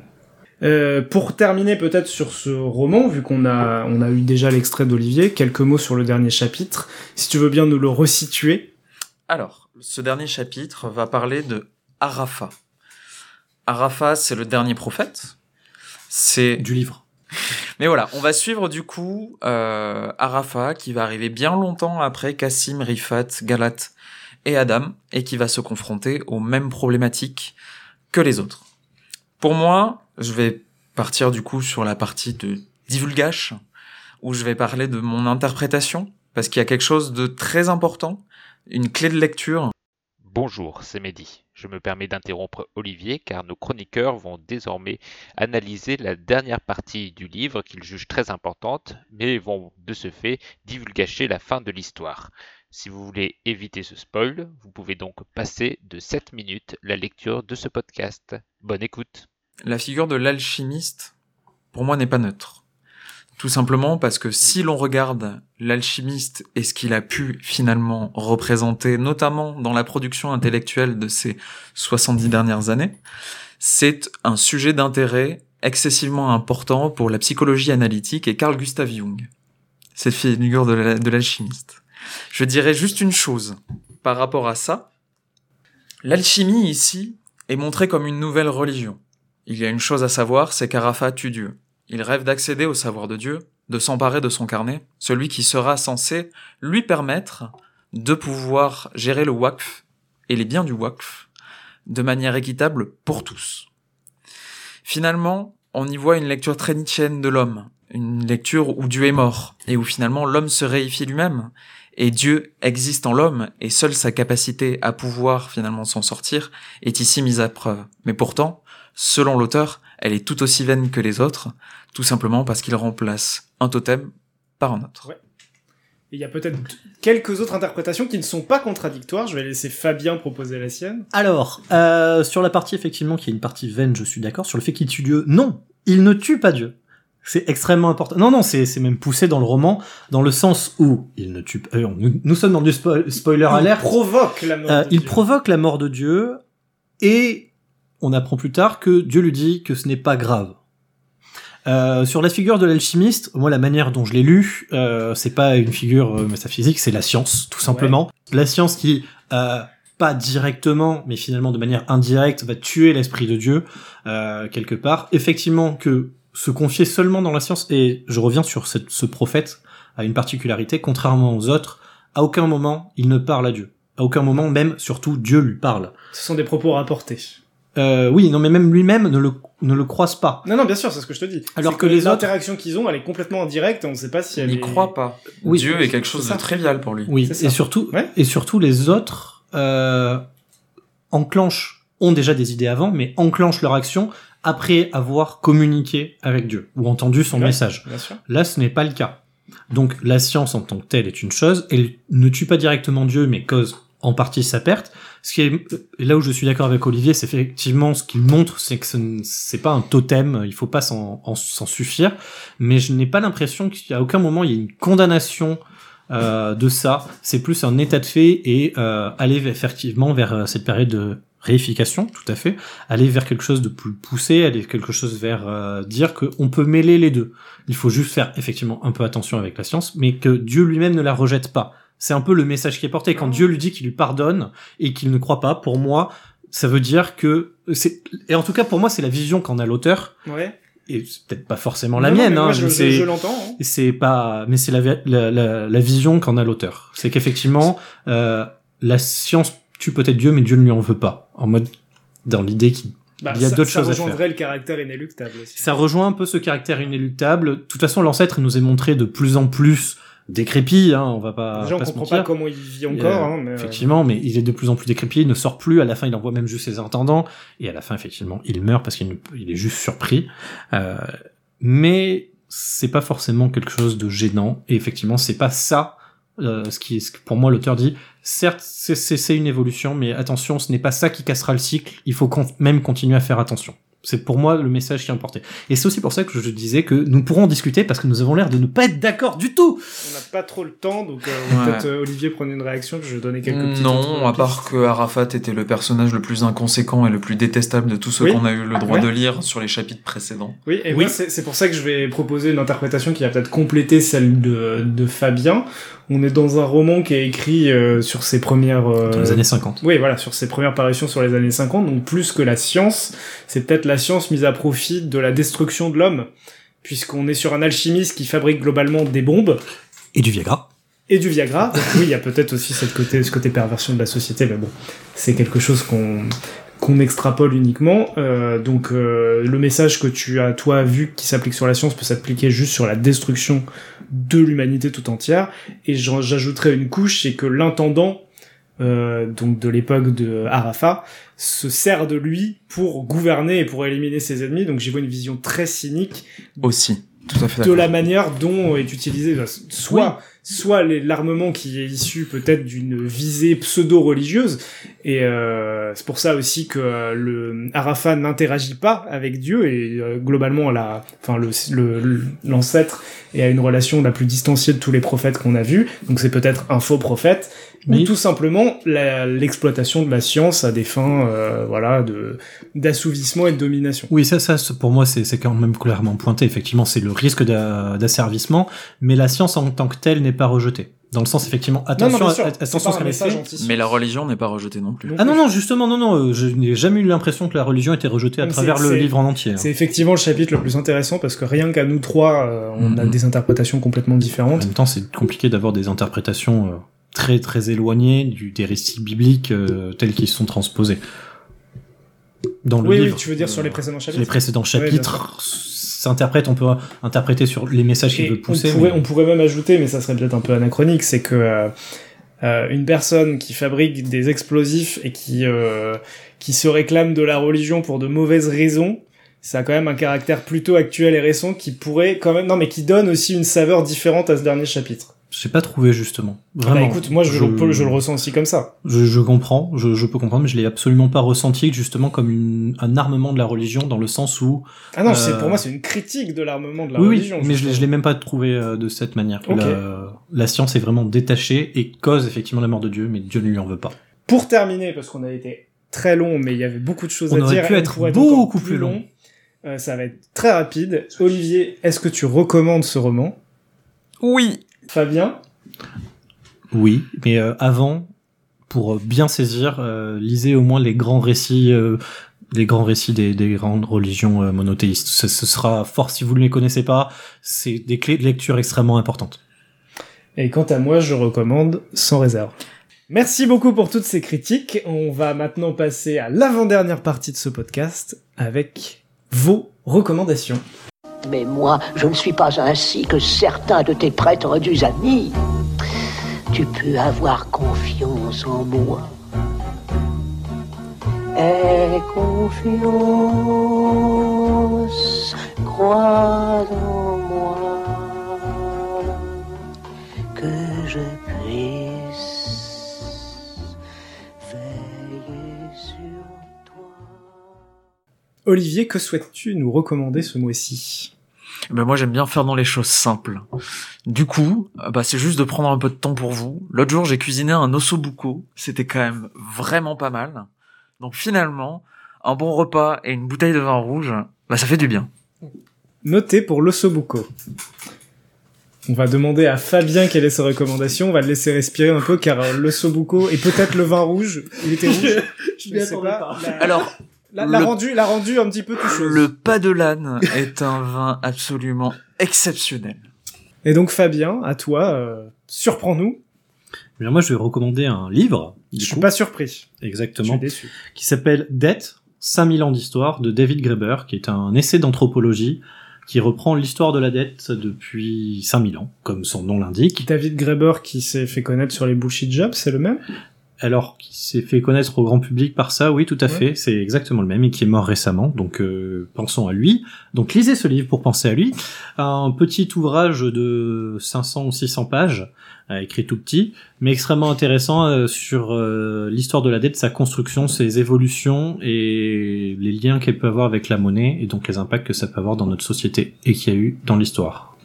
Euh, pour terminer peut-être sur ce roman, vu qu'on a, on a eu déjà l'extrait d'Olivier, quelques mots sur le dernier chapitre. Si tu veux bien nous le resituer. Alors, ce dernier chapitre va parler de Arafa. Arafa, c'est le dernier prophète. C'est Du livre. Mais voilà, on va suivre du coup euh, Arafa qui va arriver bien longtemps après Cassim, Rifat, Galat et Adam et qui va se confronter aux mêmes problématiques que les autres. Pour moi, je vais partir du coup sur la partie de divulgage où je vais parler de mon interprétation parce qu'il y a quelque chose de très important, une clé de lecture. Bonjour, c'est Mehdi. Je me permets d'interrompre Olivier car nos chroniqueurs vont désormais analyser la dernière partie du livre qu'ils jugent très importante, mais vont de ce fait divulgacher la fin de l'histoire. Si vous voulez éviter ce spoil, vous pouvez donc passer de 7 minutes la lecture de ce podcast. Bonne écoute. La figure de l'alchimiste, pour moi, n'est pas neutre. Tout simplement parce que si l'on regarde l'alchimiste et ce qu'il a pu finalement représenter, notamment dans la production intellectuelle de ces 70 dernières années, c'est un sujet d'intérêt excessivement important pour la psychologie analytique et Carl Gustav Jung. Cette figure de la- de l'alchimiste. Je dirais juste une chose par rapport à ça. L'alchimie ici est montrée comme une nouvelle religion. Il y a une chose à savoir, c'est qu'Arafat tue Dieu. Il rêve d'accéder au savoir de Dieu, de s'emparer de son carnet, celui qui sera censé lui permettre de pouvoir gérer le Waqf et les biens du Waqf de manière équitable pour tous. Finalement, on y voit une lecture très nietzschéenne de l'homme, une lecture où Dieu est mort et où finalement l'homme se réifie lui-même et Dieu existe en l'homme et seule sa capacité à pouvoir finalement s'en sortir est ici mise à preuve. Mais pourtant, selon l'auteur, elle est tout aussi vaine que les autres, tout simplement parce qu'il remplace un totem par un autre. Ouais. Il y a peut-être quelques autres interprétations qui ne sont pas contradictoires. Je vais laisser Fabien proposer la sienne. Alors, euh, sur la partie effectivement qui est une partie vaine, je suis d'accord. Sur le fait qu'il tue Dieu, non, il ne tue pas Dieu. C'est extrêmement important. Non, non, c'est même poussé dans le roman, dans le sens où il ne tue pas. euh, nous, nous sommes dans du spo- spoiler Il alert. provoque la mort. Euh, de il Dieu. provoque la mort de Dieu et on apprend plus tard que Dieu lui dit que ce n'est pas grave. Euh, sur la figure de l'alchimiste, moi la manière dont je l'ai lu, euh, c'est pas une figure euh, métaphysique, c'est la science tout simplement. La science qui euh, pas directement, mais finalement de manière indirecte, va tuer l'esprit de Dieu euh, quelque part. Effectivement que se confier seulement dans la science, et je reviens sur cette- ce prophète, a une particularité, contrairement aux autres, à aucun moment il ne parle à Dieu. À aucun moment, même, surtout, Dieu lui parle. Ce sont des propos rapportés. Euh, oui, non, mais même lui-même ne le, ne le croise pas. Non, non, bien sûr, c'est ce que je te dis. Alors C'est que les autres- l'interaction qu'ils ont, elle est complètement indirecte. et On ne sait pas si Il elle n'y est... croit pas. Oui, Dieu est quelque chose c'est de trivial pour lui. Oui, et surtout, Ouais. et surtout les autres euh, enclenchent, ont déjà des idées avant, mais enclenchent leur action après avoir communiqué avec Dieu ou entendu son Ouais. message. Bien sûr. Là, ce n'est pas le cas. Donc, la science en tant que telle est une chose. Elle ne tue pas directement Dieu, mais cause en partie sa perte. Ce qui est là où je suis d'accord avec Olivier, c'est effectivement ce qu'il montre, c'est que c'est pas un totem. Il faut pas s'en en- s'en suffire. Mais je n'ai pas l'impression qu'à aucun moment il y a une condamnation euh, de ça. C'est plus un état de fait et euh, aller effectivement vers euh, cette période de réification, tout à fait. Aller vers quelque chose de plus poussé, aller quelque chose vers euh, dire qu'on peut mêler les deux. Il faut juste faire effectivement un peu attention avec la science, mais que Dieu lui-même ne la rejette pas. C'est un peu le message qui est porté. Quand Dieu lui dit qu'il lui pardonne et qu'il ne croit pas, pour moi, ça veut dire que c'est et en tout cas pour moi c'est la vision qu'en a l'auteur Ouais. et c'est peut-être pas forcément la Non, non, mienne. mais hein, je, l'entends. hein. c'est pas mais c'est la, la, la, la vision qu'en a l'auteur. C'est qu'effectivement euh, la science tue peut-être Dieu, mais Dieu ne lui en veut pas. En mode dans l'idée qu'il Bah, Il y a ça- d'autres ça choses à rejoindrait le caractère inéluctable aussi. ça rejoint un peu ce caractère inéluctable. De toute façon, l'ancêtre nous est montré de plus en plus décrépit. Hein, on va pas. Déjà, on pas se comprend mentir. pas comment il vit encore. Euh, hein, mais, euh, Effectivement, mais il est de plus en plus décrépit, il ne sort plus, à la fin il envoie même juste ses intendants, et à la fin effectivement il meurt parce qu'il il est juste surpris. Euh, mais c'est pas forcément quelque chose de gênant, et effectivement c'est pas ça euh, ce qui ce que pour moi l'auteur dit. Certes c'est- c'est c'est une évolution, mais attention ce n'est pas ça qui cassera le cycle, il faut con- même continuer à faire attention. C'est pour moi le message qui est important. Et c'est aussi pour ça que je disais que nous pourrons en discuter parce que nous avons l'air de ne pas être d'accord du tout. On n'a pas trop le temps, donc euh, Ouais. peut-être euh, Olivier prenait une réaction, je vais donner quelques petites Non, à part que Arafat était le personnage le plus inconséquent et le plus détestable de tous ceux Oui. qu'on a eu le droit Ouais. de lire sur les chapitres précédents. Oui, et Oui. moi, c'est c'est pour ça que je vais proposer une interprétation qui va peut-être compléter celle de, de Fabien. On est dans un roman qui est écrit euh, sur ses premières... euh, Dans les années 50. Oui, voilà, sur ses premières parutions sur les années 50, donc plus que la science, c'est peut-être la science mise à profit de la destruction de l'homme, puisqu'on est sur un alchimiste qui fabrique globalement des bombes Et du Viagra. et du Viagra. Donc oui, il y a peut-être aussi cette côté, ce côté perversion de la société, mais bon, c'est quelque chose qu'on qu'on extrapole uniquement. Euh, donc euh, le message que tu as toi vu qui s'applique sur la science peut s'appliquer juste sur la destruction de l'humanité tout entière. Et j'ajouterais une couche, c'est que l'intendant euh, donc de l'époque de Arafat se sert de lui pour gouverner et pour éliminer ses ennemis. Donc j'y vois une vision très cynique Aussi, tout à fait de la manière dont est utilisé bah, soit soit l'armement qui est issu peut-être d'une visée pseudo-religieuse et euh, c'est pour ça aussi que euh, le Arafat n'interagit pas avec Dieu et euh, globalement la enfin le le- l'ancêtre est une relation la plus distanciée de tous les prophètes qu'on a vus donc c'est peut-être un faux prophète ou Oui. tout simplement la- l'exploitation de la science à des fins euh, voilà de d'assouvissement et de domination Oui, ça, ça, pour moi, c'est c'est quand même clairement pointé. Effectivement, c'est le risque d'a- d'asservissement, mais la science en tant que telle n'est pas rejetée. Dans le sens, effectivement, attention, bien à- sûr, à- c'est attention pas à message anti Mais la religion n'est pas rejetée non plus. Non Ah non, non, justement, non, non, euh, je n'ai jamais eu l'impression que la religion était rejetée à Mais travers le livre en entier. C'est effectivement le chapitre le plus intéressant parce que rien qu'à nous trois, euh, on a Mhm. des interprétations complètement En différentes. même temps, c'est compliqué d'avoir des interprétations euh, très très éloignées du, des récits bibliques euh, tels qu'ils sont transposés dans le Oui, livre. oui, tu veux dire sur les précédents sur les chapitres. précédents chapitres, s'interprète, on peut interpréter sur les messages qu'il veut pousser. on, pourrait, mais- on pourrait même ajouter, mais ça serait peut-être un peu anachronique, c'est que euh, euh, une personne qui fabrique des explosifs et qui euh, qui se réclame de la religion pour de mauvaises raisons, ça a quand même un caractère plutôt actuel et récent qui pourrait quand même non mais qui donne aussi une saveur différente à ce dernier chapitre. J'ai pas trouvé justement. Vraiment. Bah écoute, moi je, Le, je le ressens aussi comme ça. Je, je comprends, je, je peux comprendre, mais je l'ai absolument pas ressenti justement comme une, un armement de la religion dans le sens où Ah non, Euh, c'est pour moi c'est une critique de l'armement de la oui, religion. oui, mais je, l'ai- justement. je l'ai même pas trouvé euh, de cette manière. Ok. La, la science est vraiment détachée et cause effectivement la mort de Dieu, mais Dieu ne lui en veut pas. Pour terminer, parce qu'on a été très long, mais il y avait beaucoup de choses On à aurait dire. pu et on être beaucoup plus long. Euh, ça va être très rapide. Olivier, est-ce que tu recommandes ce roman? Oui. Fabien Oui, mais euh, avant, pour bien saisir, euh, lisez au moins les grands récits, euh, les grands récits des, des grandes religions euh, monothéistes. Ce, ce sera fort si vous ne les connaissez pas. C'est des clés de lecture extrêmement importantes. Et quant à moi, je recommande sans réserve. Merci beaucoup pour toutes ces critiques. On va maintenant passer à l'avant-dernière partie de ce podcast avec vos recommandations. Mais moi, je ne suis pas ainsi que certains de tes prêtres du amis. Tu peux avoir confiance en moi. Aie confiance, crois en moi, que je puisse veiller sur toi. Olivier, que souhaites-tu nous recommander ce mois-ci? Ben moi j'aime bien faire dans les choses simples. Du coup, euh, bah c'est juste de prendre un peu de temps pour vous. L'autre jour j'ai cuisiné un ossobuco, c'était quand même vraiment pas mal. Donc finalement, un bon repas et une bouteille de vin rouge, bah ça fait du bien. Noté pour l'ossobuco. On va demander à Fabien quelle est sa recommandation. On va le laisser respirer un peu car euh, l'ossobuco et peut-être le vin rouge. Il était rouge. Je sais pas. La- Alors, l'a, l'a le- rendu, l'a rendu un petit peu toucheuse. le pas de l'âne est un vin absolument exceptionnel. Et donc Fabien, à toi, euh, surprends-nous. Eh Bien, moi, je vais recommander un livre. Je du suis coup, pas surpris. Je exactement. suis déçu. qui s'appelle Dette, 5000 ans d'histoire de David Graeber, qui est un essai d'anthropologie qui reprend l'histoire de la dette depuis 5000 ans, comme son nom l'indique. David Graeber qui s'est fait connaître sur les bullshit jobs, c'est le même? Alors, qui s'est fait connaître au grand public par ça, oui, tout à Ouais. fait, c'est exactement le même, et qui est mort récemment, donc euh, pensons à lui. Donc lisez ce livre pour penser à lui. Un petit ouvrage de 500 ou 600 pages, euh, écrit tout petit, mais extrêmement intéressant euh, sur euh, l'histoire de la dette, sa construction, ses évolutions et les liens qu'elle peut avoir avec la monnaie, et donc les impacts que ça peut avoir dans notre société et qu'il y a eu dans l'histoire.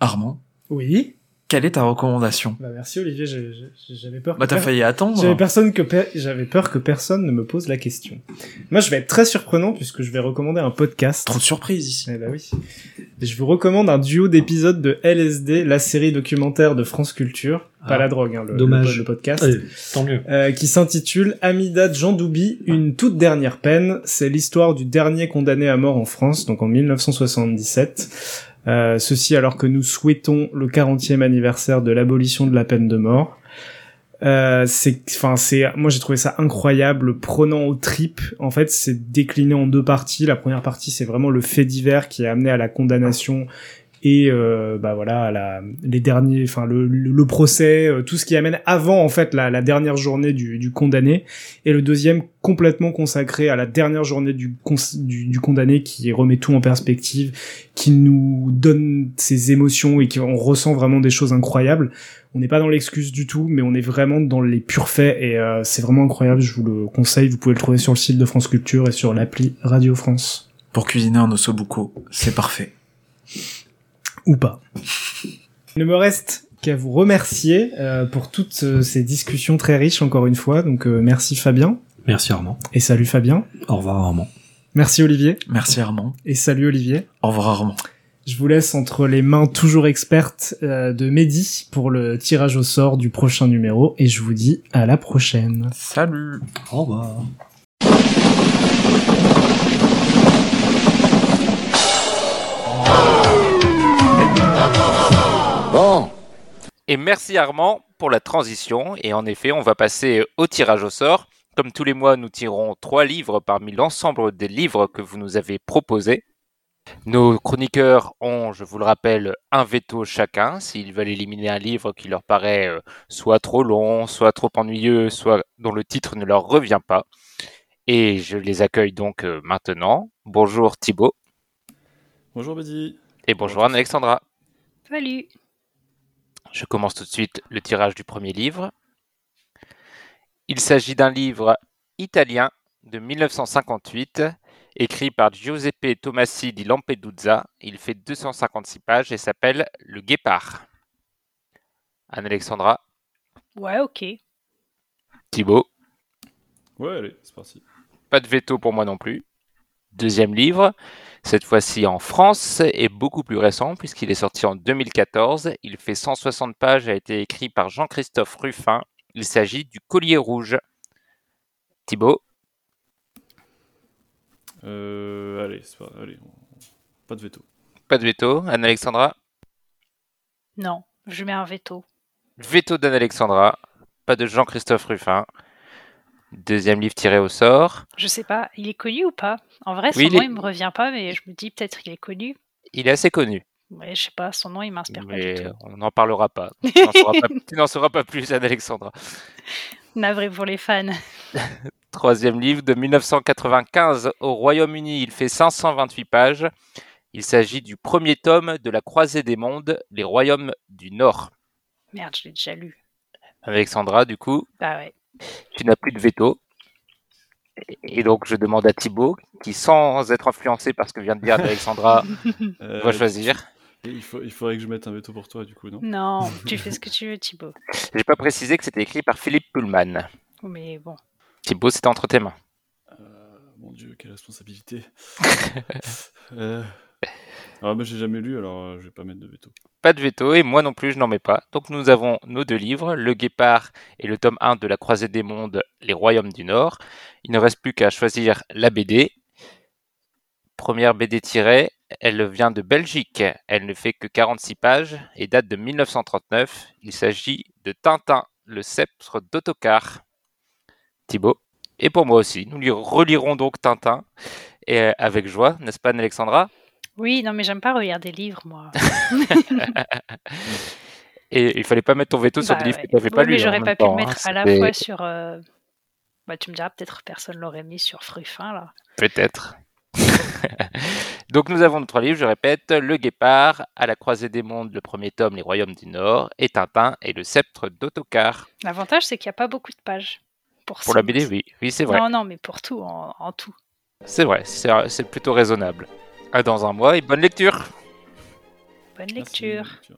Armand, Oui. Quelle est ta recommandation? Bah merci Olivier, j'avais peur. Bah que t'as per- failli attendre. J'avais personne que per- j'avais peur que personne ne me pose la question. Moi, je vais être très surprenant puisque je vais recommander un podcast. Trop de surprises ici. Eh bah oui. Je vous recommande un duo d'épisodes de LSD, la série documentaire de France Culture, pas Ah, la drogue, hein, le, dommage. le, le podcast. Tant mieux. euh, qui s'intitule Amida Djandoubi, une toute dernière peine. C'est l'histoire du dernier condamné à mort en France, donc en 1977. Euh, ceci alors que nous souhaitons le 40e anniversaire de l'abolition de la peine de mort. Euh, c'est, enfin, c'est, moi j'ai trouvé ça incroyable, prenant aux tripes. En fait, c'est décliné en deux parties. La première partie, c'est vraiment le fait divers qui a amené à la condamnation et euh, bah voilà la, les derniers enfin le, le, le procès euh, tout ce qui amène avant en fait la, la dernière journée du, du condamné. Et le deuxième complètement consacré à la dernière journée du, du, du condamné qui remet tout en perspective qui nous donne ses émotions et qui on ressent vraiment des choses incroyables. On n'est pas dans l'excuse du tout mais on est vraiment dans les purs faits. Et euh, c'est vraiment incroyable. Je vous le conseille. Vous pouvez le trouver sur le site de France Culture et sur l'appli Radio France. Pour cuisiner un ossobuco, c'est parfait. Ou pas. Il ne me reste qu'à vous remercier euh, pour toutes euh, ces discussions très riches encore une fois. Donc euh, merci Fabien Merci Armand. et salut Fabien. Au revoir Armand. Merci Olivier Merci Armand. et salut Olivier. Au revoir Armand. Je vous laisse entre les mains toujours expertes euh, de Mehdi pour le tirage au sort du prochain numéro et je vous dis à la prochaine. Salut. Au revoir. Bon, Et merci Armand pour la transition. Et en effet, on va passer au tirage au sort. Comme tous les mois, nous tirons trois livres parmi l'ensemble des livres que vous nous avez proposés. Nos chroniqueurs ont, je vous le rappelle, un veto chacun s'ils veulent éliminer un livre qui leur paraît euh, soit trop long, soit trop ennuyeux, soit dont le titre ne leur revient pas. Et je les accueille donc euh, maintenant. Bonjour Thibaut Bonjour Betty. Et bonjour Anne-Alexandra. Salut. Je commence tout de suite le tirage du premier livre. Il s'agit d'un livre italien de 1958, écrit par Giuseppe Tomasi di Lampedusa. Il fait 256 pages et s'appelle Le Guépard. Anne-Alexandra, Ouais, ok. Thibaut, Ouais, allez, c'est parti. pas de veto pour moi non plus. Deuxième livre, cette fois-ci en France, et beaucoup plus récent puisqu'il est sorti en 2014. Il fait 160 pages et a été écrit par Jean-Christophe Ruffin. Il s'agit du Collier Rouge. Thibaut, Euh, allez, c'est pas... allez, pas de veto. pas de veto. Anne-Alexandra, Non, je mets un veto. veto d'Anne-Alexandra. Pas de Jean-Christophe Ruffin. Deuxième livre tiré au sort. Je sais pas, il est connu ou pas? En vrai, son Oui, il nom, est- il me revient pas, mais je me dis peut-être qu'il est connu. Il est assez connu, Ouais, je sais pas, son nom, il m'inspire pas du tout. on n'en parlera pas. Tu n'en sauras pas, tu n'en sauras pas plus, Anne-Alexandra. Navré pour les fans. Troisième livre de 1995 au Royaume-Uni. Il fait 528 pages. Il s'agit du premier tome de la Croisée des mondes, les Royaumes du Nord. Merde, je l'ai déjà lu. Alexandra, du coup, Bah ouais. Tu n'as plus de veto. Et donc, je demande à Thibaut, qui, sans être influencé par ce que vient de dire Alexandra, Euh, va choisir. Il, faut, il faudrait que je mette un veto pour toi, du coup, non? Non, tu fais ce que tu veux, Thibaut. J'ai pas précisé que c'était écrit par Philippe Pullman. Mais bon. Thibaut, c'était entre tes mains. Euh, Mon dieu, quelle responsabilité. euh... Alors, moi, j'ai jamais lu, alors euh, je vais pas mettre de veto. Pas de veto, et moi non plus, je n'en mets pas. Donc nous avons nos deux livres, Le Guépard et le tome 1 de La Croisée des Mondes, Les Royaumes du Nord. Il ne reste plus qu'à choisir la BD. Première BD tirée, elle vient de Belgique. Elle ne fait que 46 pages et date de 1939. Il s'agit de Tintin, le sceptre d'autocar. Thibaut. Et pour moi aussi, nous relirons donc Tintin et euh, avec joie, n'est-ce pas, Alexandra? Oui, non, mais j'aime pas regarder des livres, moi. Et il fallait pas mettre ton veto sur Bah des livres ouais. que tu n'avais Oui, pas lus. en j'aurais pas pu temps, le hein. mettre à la fois sur. euh, Bah, tu me diras, peut-être personne l'aurait mis sur Fruffin, là. Peut-être. Donc nous avons nos trois livres, je répète, Le Guépard, À la croisée des mondes, le premier tome, Les Royaumes du Nord, et Tintin et le sceptre d'autocar. L'avantage, c'est qu'il n'y a pas beaucoup de pages. Pour, Pour la. BD, oui, oui c'est vrai. Non, non, mais pour tout, en, en tout. C'est vrai, c'est plutôt raisonnable. À dans un mois et bonne lecture Bonne Merci, lecture. bonne lecture.